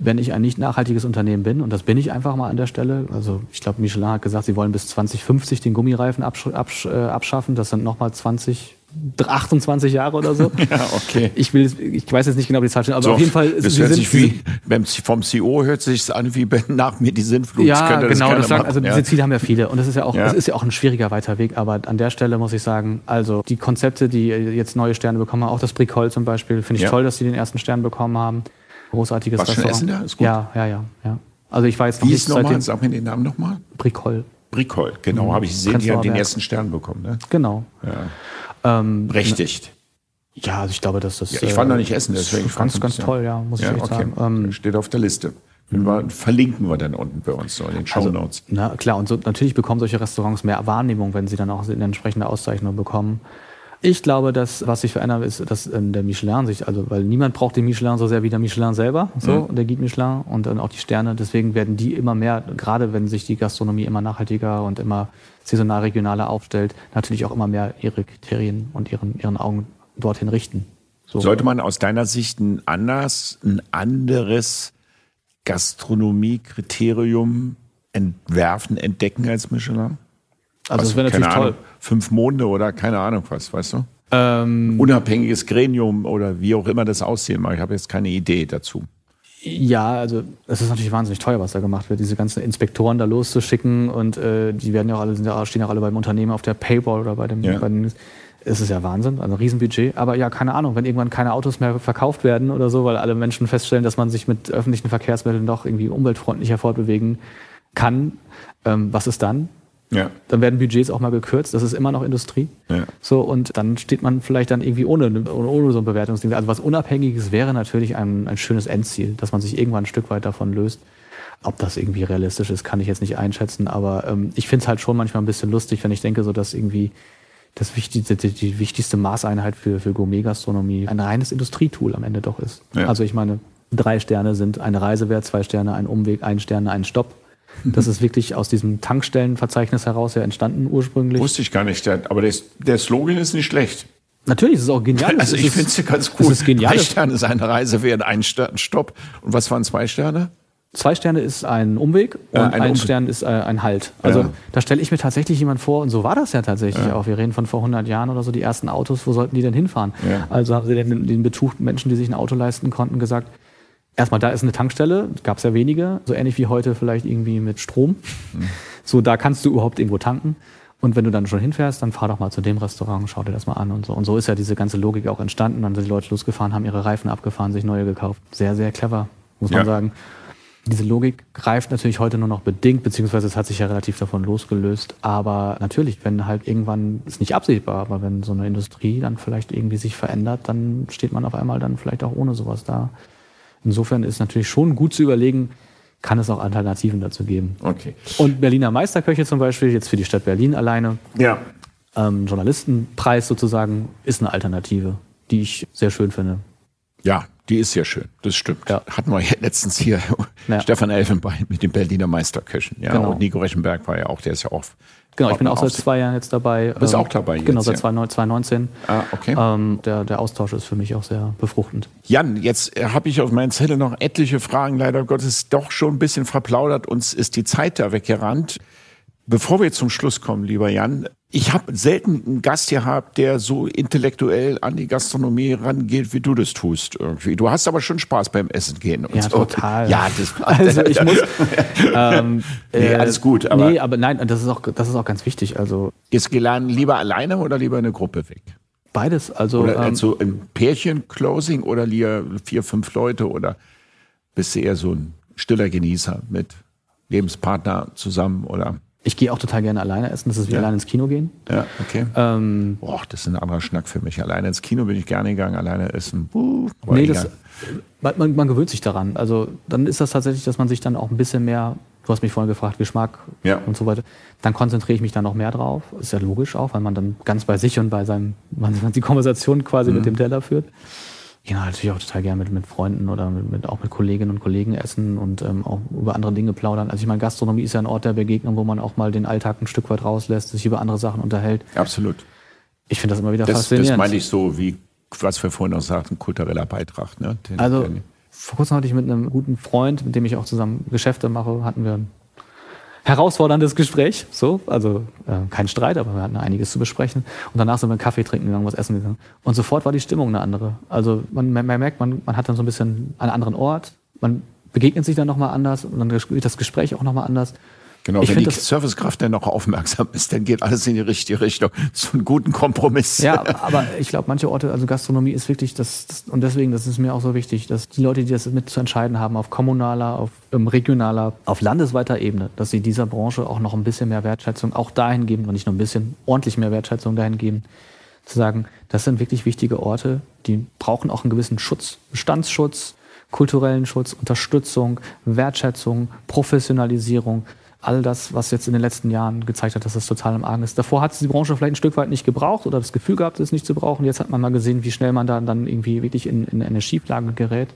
wenn ich ein nicht nachhaltiges Unternehmen bin, und das bin ich einfach mal an der Stelle. Also ich glaube, Michelin hat gesagt, sie wollen bis 2050 den Gummireifen absch absch äh, abschaffen. Das sind nochmal 20, 28 Jahre oder so. Ja, okay. Ich will, ich weiß jetzt nicht genau die Zahl, aber So, auf jeden Fall. das sie hört sind- sich wie, vom CEO hört sich an wie nach mir die Sintflut. ja, Könnte genau, das sagt, machen, also ja. diese Ziele haben ja viele und das ist ja auch, Ja. das ist ja auch ein schwieriger weiter Weg, aber an der Stelle muss ich sagen, also die Konzepte, die jetzt neue Sterne bekommen auch das Bricol zum Beispiel, finde ich Ja. toll, dass sie den ersten Stern bekommen haben. Großartiges Warst du schon Restaurant. essen da? Ist gut. Ja, ja, ja, ja. Also ich war jetzt noch Wie ist nochmal? Sag mir den Namen nochmal. Bricol. Bricol, genau, habe ich gesehen, die haben den ersten Stern bekommen. Ne? Genau. Ja. Ähm, Berechtigt. ja, also ich glaube, dass das. Ja, ich war noch nicht essen, deswegen Ganz, frag's ein ganz toll, ja, muss Ja, ich okay. sagen. Ähm, Steht auf der Liste. Wir, verlinken wir dann unten bei uns so in den Show Also, Notes. na klar, und so, natürlich bekommen solche Restaurants mehr Wahrnehmung, wenn sie dann auch eine entsprechende Auszeichnung bekommen. Ich glaube, dass was sich verändert, ist, dass ähm, der Michelin sich, also weil niemand braucht den Michelin so sehr wie der Michelin selber, so Mhm. der Guide Michelin und dann auch die Sterne. Deswegen werden die immer mehr, gerade wenn sich die Gastronomie immer nachhaltiger und immer saisonal regionaler aufstellt, natürlich auch immer mehr ihre Kriterien und ihren ihren Augen dorthin richten. So. Sollte man aus deiner Sicht ein anders, ein anderes Gastronomiekriterium entwerfen, entdecken als Michelin? Also das wäre natürlich toll. Ahnung, fünf Monde oder keine Ahnung was, weißt du? Ähm, Unabhängiges Gremium oder wie auch immer das aussehen mag. Ich habe jetzt keine Idee dazu. Ja, also es ist natürlich wahnsinnig teuer, was da gemacht wird, diese ganzen Inspektoren da loszuschicken und äh, die werden ja auch alle, sind ja, stehen ja auch alle beim Unternehmen auf der Paywall oder bei dem, Ja. bei den, es ist ja Wahnsinn, also ein Riesenbudget. Aber ja, keine Ahnung, wenn irgendwann keine Autos mehr verkauft werden oder so, weil alle Menschen feststellen, dass man sich mit öffentlichen Verkehrsmitteln doch irgendwie umweltfreundlicher fortbewegen kann, ähm, was ist dann? Ja. Dann werden Budgets auch mal gekürzt, das ist immer noch Industrie. Ja. So, und dann steht man vielleicht dann irgendwie ohne, ohne, ohne so ein Bewertungsding. Also was Unabhängiges wäre natürlich ein, ein schönes Endziel, dass man sich irgendwann ein Stück weit davon löst. Ob das irgendwie realistisch ist, kann ich jetzt nicht einschätzen, aber ähm, ich finde es halt schon manchmal ein bisschen lustig, wenn ich denke, so dass irgendwie das wichtigste, die, die wichtigste Maßeinheit für, für Gourmet-Gastronomie ein reines Industrietool am Ende doch ist. Ja. Also ich meine, drei Sterne sind eine Reise wert, zwei Sterne ein Umweg, ein Stern ein Stopp. Das ist wirklich aus diesem Tankstellenverzeichnis heraus ja entstanden ursprünglich. Wusste ich gar nicht, aber der, der Slogan ist nicht schlecht. Natürlich ist es auch genial. Also Es ich ist- finde es ganz Es cool. ist genial. Drei Sterne ist eine Reise wert, ein Stern, Stopp. Und was waren zwei Sterne? Zwei Sterne ist ein Umweg und Ja, ein ein, Umweg. Stern ist äh, ein Halt. Also Ja. da stelle ich mir tatsächlich jemand vor, und so war das ja tatsächlich auch. Wir reden von vor 100 Jahren oder so, die ersten Autos, wo sollten die denn hinfahren? Ja. Also haben sie den, den betuchten Menschen, die sich ein Auto leisten konnten, gesagt, erstmal da ist eine Tankstelle, gab es ja wenige, so ähnlich wie heute vielleicht irgendwie mit Strom. So, da kannst du überhaupt irgendwo tanken. Und wenn du dann schon hinfährst, dann fahr doch mal zu dem Restaurant, schau dir das mal an und so. Und so ist ja diese ganze Logik auch entstanden. Dann sind die Leute losgefahren, haben ihre Reifen abgefahren, sich neue gekauft. Sehr, sehr clever, muss man Ja. sagen. Diese Logik greift natürlich heute nur noch bedingt, beziehungsweise es hat sich ja relativ davon losgelöst. Aber natürlich, wenn halt irgendwann, ist nicht absehbar, aber wenn so eine Industrie dann vielleicht irgendwie sich verändert, dann steht man auf einmal dann vielleicht auch ohne sowas da. Insofern ist natürlich schon gut zu überlegen, kann es auch Alternativen dazu geben. Okay. Und Berliner Meisterköche zum Beispiel, jetzt für die Stadt Berlin alleine, Ja. ähm, Journalistenpreis sozusagen, ist eine Alternative, die ich sehr schön finde. Ja, die ist sehr schön. Das stimmt. Ja. Hatten wir ja letztens hier Ja. Stefan Elfenbein mit den Berliner Meisterköchen. Ja, Genau. und Nico Rechenberg war ja auch, der ist ja auch. Genau, ich bin auch seit zwei Jahren jetzt dabei. Bist Ähm, auch dabei Genau, jetzt, seit ja. 2019. Ah, okay. Ähm, der, der Austausch ist für mich auch sehr befruchtend. Jan, jetzt äh, habe ich auf meinen Zettel noch etliche Fragen, leider Gottes doch schon ein bisschen verplaudert. Uns ist die Zeit da weggerannt. Bevor wir zum Schluss kommen, lieber Jan, ich habe selten einen Gast gehabt, der so intellektuell an die Gastronomie rangeht, wie du das tust irgendwie. Du hast aber schon Spaß beim Essen gehen. Ja, so. total. Ja, das, Also ich muss. ähm, Nee, alles gut, aber- nee, aber nein, das ist auch, das ist auch ganz wichtig. Also Ist geladen lieber alleine oder lieber eine Gruppe weg? beides. Also Oder ähm, also ein Pärchen-Closing oder lieber vier, fünf Leute oder bist du eher so ein stiller Genießer mit Lebenspartner zusammen oder? Ich gehe auch total gerne alleine essen. Das ist wie Ja. alleine ins Kino gehen. Ja, okay. Ähm, Boah, das ist ein anderer Schnack für mich. Alleine ins Kino bin ich gerne gegangen, alleine essen. Uh, aber nee, das, man, man, man gewöhnt sich daran. Also dann ist das tatsächlich, dass man sich dann auch ein bisschen mehr, du hast mich vorhin gefragt, Geschmack Ja. und so weiter, dann konzentriere ich mich dann noch mehr drauf. Ist ja logisch auch, weil man dann ganz bei sich und bei seinem, man, man die Konversation quasi Mhm. mit dem Teller führt. Genau, natürlich auch total gerne mit, mit Freunden oder mit, mit, auch mit Kolleginnen und Kollegen essen und ähm, auch über andere Dinge plaudern. Also ich meine, Gastronomie ist ja ein Ort der Begegnung, wo man auch mal den Alltag ein Stück weit rauslässt, sich über andere Sachen unterhält. Absolut. Ich finde das immer wieder Das, faszinierend. das meine ich so, wie was wir vorhin auch sagten, kultureller Beitrag. Ne? Den, Also den, vor kurzem hatte ich mit einem guten Freund, mit dem ich auch zusammen Geschäfte mache, hatten wir ein herausforderndes Gespräch. So, also äh, kein Streit, aber wir hatten einiges zu besprechen. Und danach sind wir einen Kaffee trinken gegangen, was essen gegangen. Und sofort war die Stimmung eine andere. Also man, man merkt, man, man hat dann so ein bisschen einen anderen Ort, man begegnet sich dann nochmal anders und dann wird das Gespräch auch nochmal anders. Genau, ich wenn die Servicekraft dann noch aufmerksam ist, dann geht alles in die richtige Richtung. Zu einem guten Kompromiss. Ja, aber ich glaube, manche Orte, also Gastronomie ist wirklich das, das, und deswegen, das ist mir auch so wichtig, dass die Leute, die das mit zu entscheiden haben, auf kommunaler, auf ähm, regionaler, auf landesweiter Ebene, dass sie dieser Branche auch noch ein bisschen mehr Wertschätzung auch dahin geben und nicht nur ein bisschen, ordentlich mehr Wertschätzung dahin geben, zu sagen, das sind wirklich wichtige Orte, die brauchen auch einen gewissen Schutz, Bestandsschutz, kulturellen Schutz, Unterstützung, Wertschätzung, Professionalisierung, all das, was jetzt in den letzten Jahren gezeigt hat, dass das total im Argen ist. Davor hat es die Branche vielleicht ein Stück weit nicht gebraucht oder das Gefühl gehabt, es nicht zu brauchen. Jetzt hat man mal gesehen, wie schnell man da dann irgendwie wirklich in, in eine Schieflage gerät.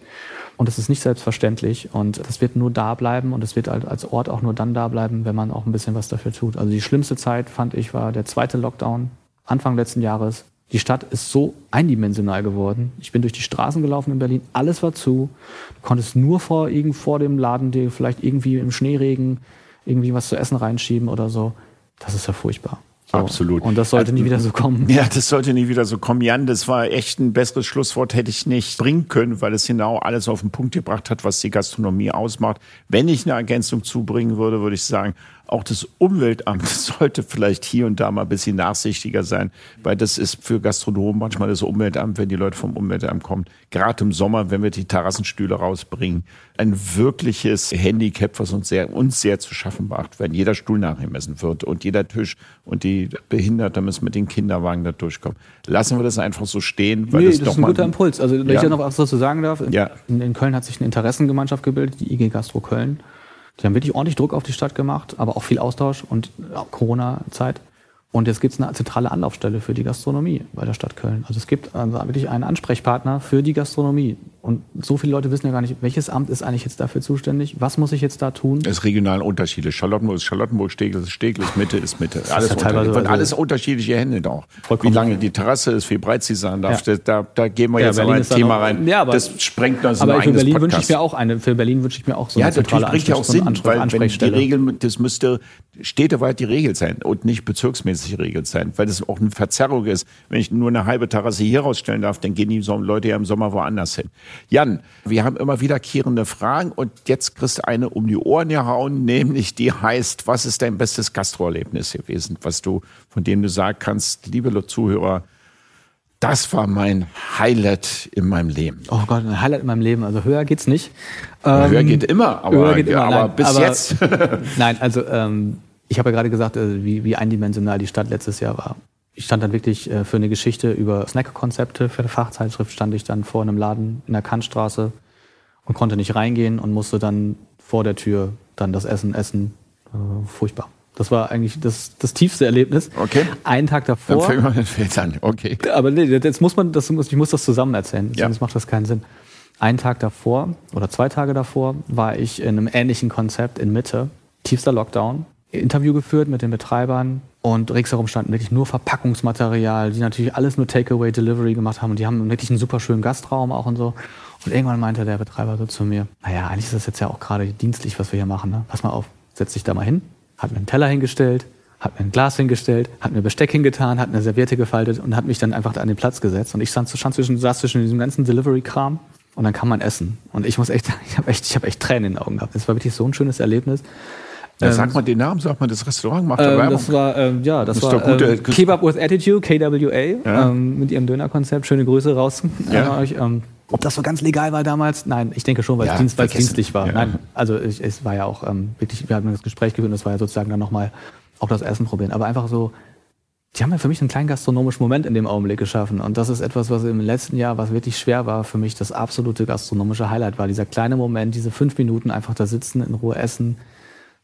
Und das ist nicht selbstverständlich. Und das wird nur da bleiben und es wird halt als Ort auch nur dann da bleiben, wenn man auch ein bisschen was dafür tut. Also die schlimmste Zeit, fand ich, war der zweite Lockdown, Anfang letzten Jahres. Die Stadt ist so eindimensional geworden. Ich bin durch die Straßen gelaufen in Berlin, alles war zu. Du konntest nur vor, vor dem Laden dir vielleicht irgendwie im Schneeregen irgendwie was zu essen reinschieben oder so. Das ist ja furchtbar. So. Absolut. Und das sollte nie wieder so kommen. Ja, das sollte nie wieder so kommen. Jan, das war echt ein besseres Schlusswort, hätte ich nicht bringen können, weil es genau alles auf den Punkt gebracht hat, was die Gastronomie ausmacht. Wenn ich eine Ergänzung zubringen würde, würde ich sagen, auch das Umweltamt sollte vielleicht hier und da mal ein bisschen nachsichtiger sein, weil das ist für Gastronomen manchmal das Umweltamt, wenn die Leute vom Umweltamt kommen, gerade im Sommer, wenn wir die Terrassenstühle rausbringen, ein wirkliches Handicap, was uns sehr, uns sehr zu schaffen macht, wenn jeder Stuhl nachgemessen wird und jeder Tisch und die Behinderte müssen mit den Kinderwagen da durchkommen. Lassen wir das einfach so stehen, weil Nee, das, das doch ist ein mal guter Impuls. Also, wenn Ja. ich da noch was dazu sagen darf, Ja. in, in Köln hat sich eine Interessengemeinschaft gebildet, die IG Gastro Köln. Die haben wirklich ordentlich Druck auf die Stadt gemacht, aber auch viel Austausch und auch Corona-Zeit. Und jetzt gibt es eine zentrale Anlaufstelle für die Gastronomie bei der Stadt Köln. Also es gibt also wirklich einen Ansprechpartner für die Gastronomie. Und so viele Leute wissen ja gar nicht, welches Amt ist eigentlich jetzt dafür zuständig? Was muss ich jetzt da tun? Es ist regional unterschiedlich. Charlottenburg ist Charlottenburg, Steglitz ist Steglitz, Mitte ist Mitte. Alles, ja teilweise unterschiedlich. und also- alles unterschiedliche Hände auch. Wie lange die Terrasse ist, wie breit sie sein darf, Ja. das, da, da gehen wir Ja, jetzt Berlin aber ein ist da Thema noch- rein. Ja, aber- das sprengt das Aber ein für Berlin wünsche ich mir auch eine, für Berlin wünsche ich mir auch so Ja, eine natürlich zentrale bringt ja auch Sinn, weil wenn die. Regeln, das müsste städteweit die Regel sein und nicht bezirksmäßig geregelt sein, weil das auch eine Verzerrung ist. Wenn ich nur eine halbe Terrasse hier rausstellen darf, dann gehen die Leute ja im Sommer woanders hin. Jan, wir haben immer wiederkehrende Fragen und jetzt kriegst du eine um die Ohren gehauen, nämlich die heißt, was ist dein bestes Gastroerlebnis gewesen, was du, von dem du sagen kannst, liebe Zuhörer, das war mein Highlight in meinem Leben. Oh Gott, ein Highlight in meinem Leben. Also höher geht's nicht. höher Ähm, geht immer, aber, höher geht immer, aber nein, bis aber- jetzt. Nein, also ähm, ich habe ja gerade gesagt, äh, wie, wie eindimensional die Stadt letztes Jahr war. Ich stand dann wirklich äh, für eine Geschichte über Snack-Konzepte für eine Fachzeitschrift, stand ich dann vor einem Laden in der Kantstraße und konnte nicht reingehen und musste dann vor der Tür dann das Essen essen. Äh, furchtbar. Das war eigentlich das, das tiefste Erlebnis. Okay. Einen Tag davor. Dann fängt man den Feld an. Okay. Aber nee, jetzt muss man, das, ich muss das zusammen erzählen, ja. sonst macht das keinen Sinn. Einen Tag davor oder zwei Tage davor war ich in einem ähnlichen Konzept in Mitte, tiefster Lockdown, Interview geführt mit den Betreibern und ringsherum standen wirklich nur Verpackungsmaterial, die natürlich alles nur Takeaway Delivery gemacht haben und die haben wirklich einen super schönen Gastraum auch und so. Und irgendwann meinte der Betreiber so zu mir, naja, eigentlich ist das jetzt ja auch gerade dienstlich, was wir hier machen. Ne? Pass mal auf, setz dich da mal hin, hat mir einen Teller hingestellt, hat mir ein Glas hingestellt, hat mir Besteck hingetan, hat eine Serviette gefaltet und hat mich dann einfach an den Platz gesetzt. Und ich stand, stand zwischen, saß zwischen diesem ganzen Delivery-Kram und dann kann man essen. Und ich muss echt ich habe echt, ich hab echt Tränen in den Augen gehabt. Es war wirklich so ein schönes Erlebnis. Ja, ähm, sag mal den Namen, sag mal das Restaurant, macht ähm, Das war, ähm, ja, das war ähm, Kebab with Attitude, KWA, ja. ähm, mit ihrem Dönerkonzept. Schöne Grüße raus ja. an euch. Ähm, ob das so ganz legal war damals? Nein, ich denke schon, weil es Dienst, dienstlich war. Nein, also ich, es war ja auch ähm, wirklich, wir hatten das Gespräch geführt und es war ja sozusagen dann nochmal auch das Essen probieren. Aber einfach so, die haben ja für mich einen kleinen gastronomischen Moment in dem Augenblick geschaffen. Und das ist etwas, was im letzten Jahr, was wirklich schwer war, für mich das absolute gastronomische Highlight war. Dieser kleine Moment, diese fünf Minuten einfach da sitzen, in Ruhe essen,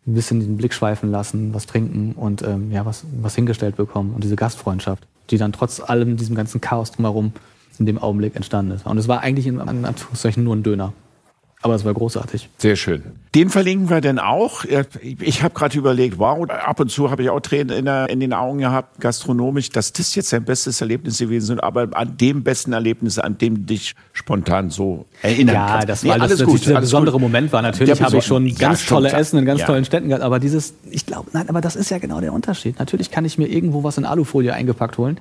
ein bisschen den Blick schweifen lassen, was trinken und ähm, ja, was, was hingestellt bekommen. Und diese Gastfreundschaft, die dann trotz allem diesem ganzen Chaos drumherum in dem Augenblick entstanden ist. Und es war eigentlich in Anführungszeichen nur ein Döner. Aber es war großartig. Sehr schön. Den verlinken wir denn auch. Ich habe gerade überlegt, wow, ab und zu habe ich auch Tränen in, der, in, den Augen gehabt, gastronomisch, dass das jetzt dein bestes Erlebnis gewesen ist. Aber an dem besten Erlebnis, an dem dich spontan so erinnern ja, kannst. Ja, das war nee, alles gut, dieser besondere gut. Moment war. Natürlich habe ich schon ja, ganz tolle Essen in ganz ja. tollen Städten gehabt. Aber dieses, ich glaube, nein, aber das ist ja genau der Unterschied. Natürlich kann ich mir irgendwo was in Alufolie eingepackt holen.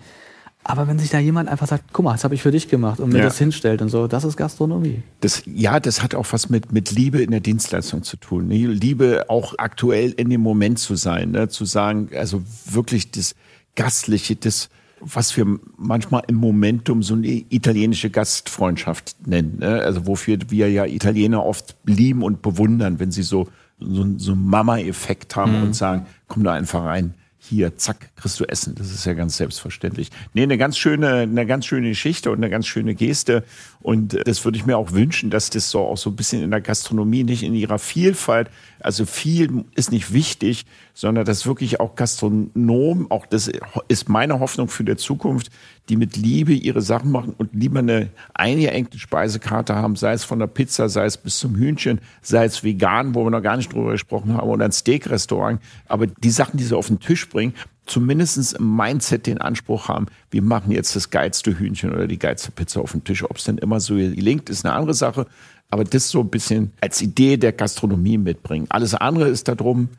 Aber wenn sich da jemand einfach sagt, guck mal, das habe ich für dich gemacht und mir ja. das hinstellt und so, das ist Gastronomie. Das, ja, das hat auch was mit, mit Liebe in der Dienstleistung zu tun. Ne? Liebe auch aktuell in dem Moment zu sein, ne? zu sagen, also wirklich das Gastliche, das, was wir manchmal im Momentum so eine italienische Gastfreundschaft nennen. Ne? Also wofür wir ja Italiener oft lieben und bewundern, wenn sie so, so, so einen Mama-Effekt haben mhm. und sagen, komm da einfach rein hier, zack, kriegst du Essen. Das ist ja ganz selbstverständlich. Nee, eine ganz schöne, eine ganz schöne Geschichte und eine ganz schöne Geste. Und das würde ich mir auch wünschen, dass das so auch so ein bisschen in der Gastronomie nicht in ihrer Vielfalt, also viel ist nicht wichtig, sondern dass wirklich auch Gastronomen, auch das ist meine Hoffnung für die Zukunft, die mit Liebe ihre Sachen machen und lieber eine eingeengte Speisekarte haben, sei es von der Pizza, sei es bis zum Hühnchen, sei es vegan, wo wir noch gar nicht drüber gesprochen haben, oder ein Steak-Restaurant. Aber die Sachen, die sie auf den Tisch bringen, zumindest im Mindset den Anspruch haben, wir machen jetzt das geilste Hühnchen oder die geilste Pizza auf den Tisch. Ob es dann immer so gelingt, ist eine andere Sache. Aber das so ein bisschen als Idee der Gastronomie mitbringen. Alles andere ist darum,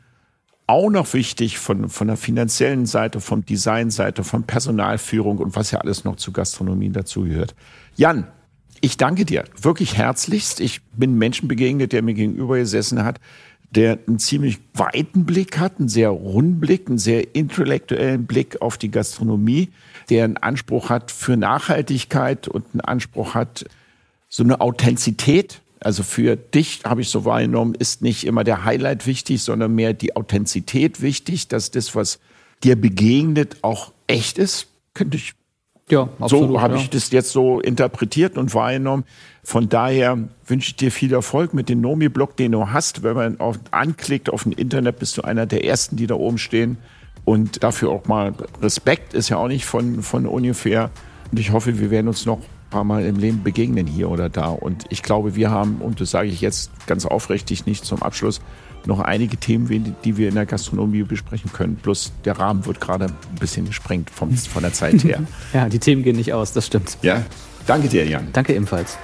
auch noch wichtig von, von der finanziellen Seite, vom Designseite, von Personalführung und was ja alles noch zu Gastronomie dazugehört. Jan, ich danke dir wirklich herzlichst. Ich bin Menschen begegnet, der mir gegenüber gesessen hat, der einen ziemlich weiten Blick hat, einen sehr runden Blick, einen sehr intellektuellen Blick auf die Gastronomie, der einen Anspruch hat für Nachhaltigkeit und einen Anspruch hat, so eine Authentizität also für dich, habe ich so wahrgenommen, ist nicht immer der Highlight wichtig, sondern mehr die Authentizität wichtig, dass das, was dir begegnet, auch echt ist. Könnte ich. Ja, absolut, so habe ja. ich das jetzt so interpretiert und wahrgenommen. Von daher wünsche ich dir viel Erfolg mit dem Nomi-Blog, den du hast. Wenn man auf, anklickt auf dem Internet, bist du einer der ersten, die da oben stehen. Und dafür auch mal Respekt ist ja auch nicht von, von ungefähr. Und ich hoffe, wir werden uns noch paar Mal im Leben begegnen hier oder da. Und ich glaube, wir haben, und das sage ich jetzt ganz aufrichtig nicht zum Abschluss, noch einige Themen, die wir in der Gastronomie besprechen können. Plus der Rahmen wird gerade ein bisschen gesprengt vom, von der Zeit her. ja, die Themen gehen nicht aus, das stimmt. Ja, Danke dir, Jan. Danke ebenfalls.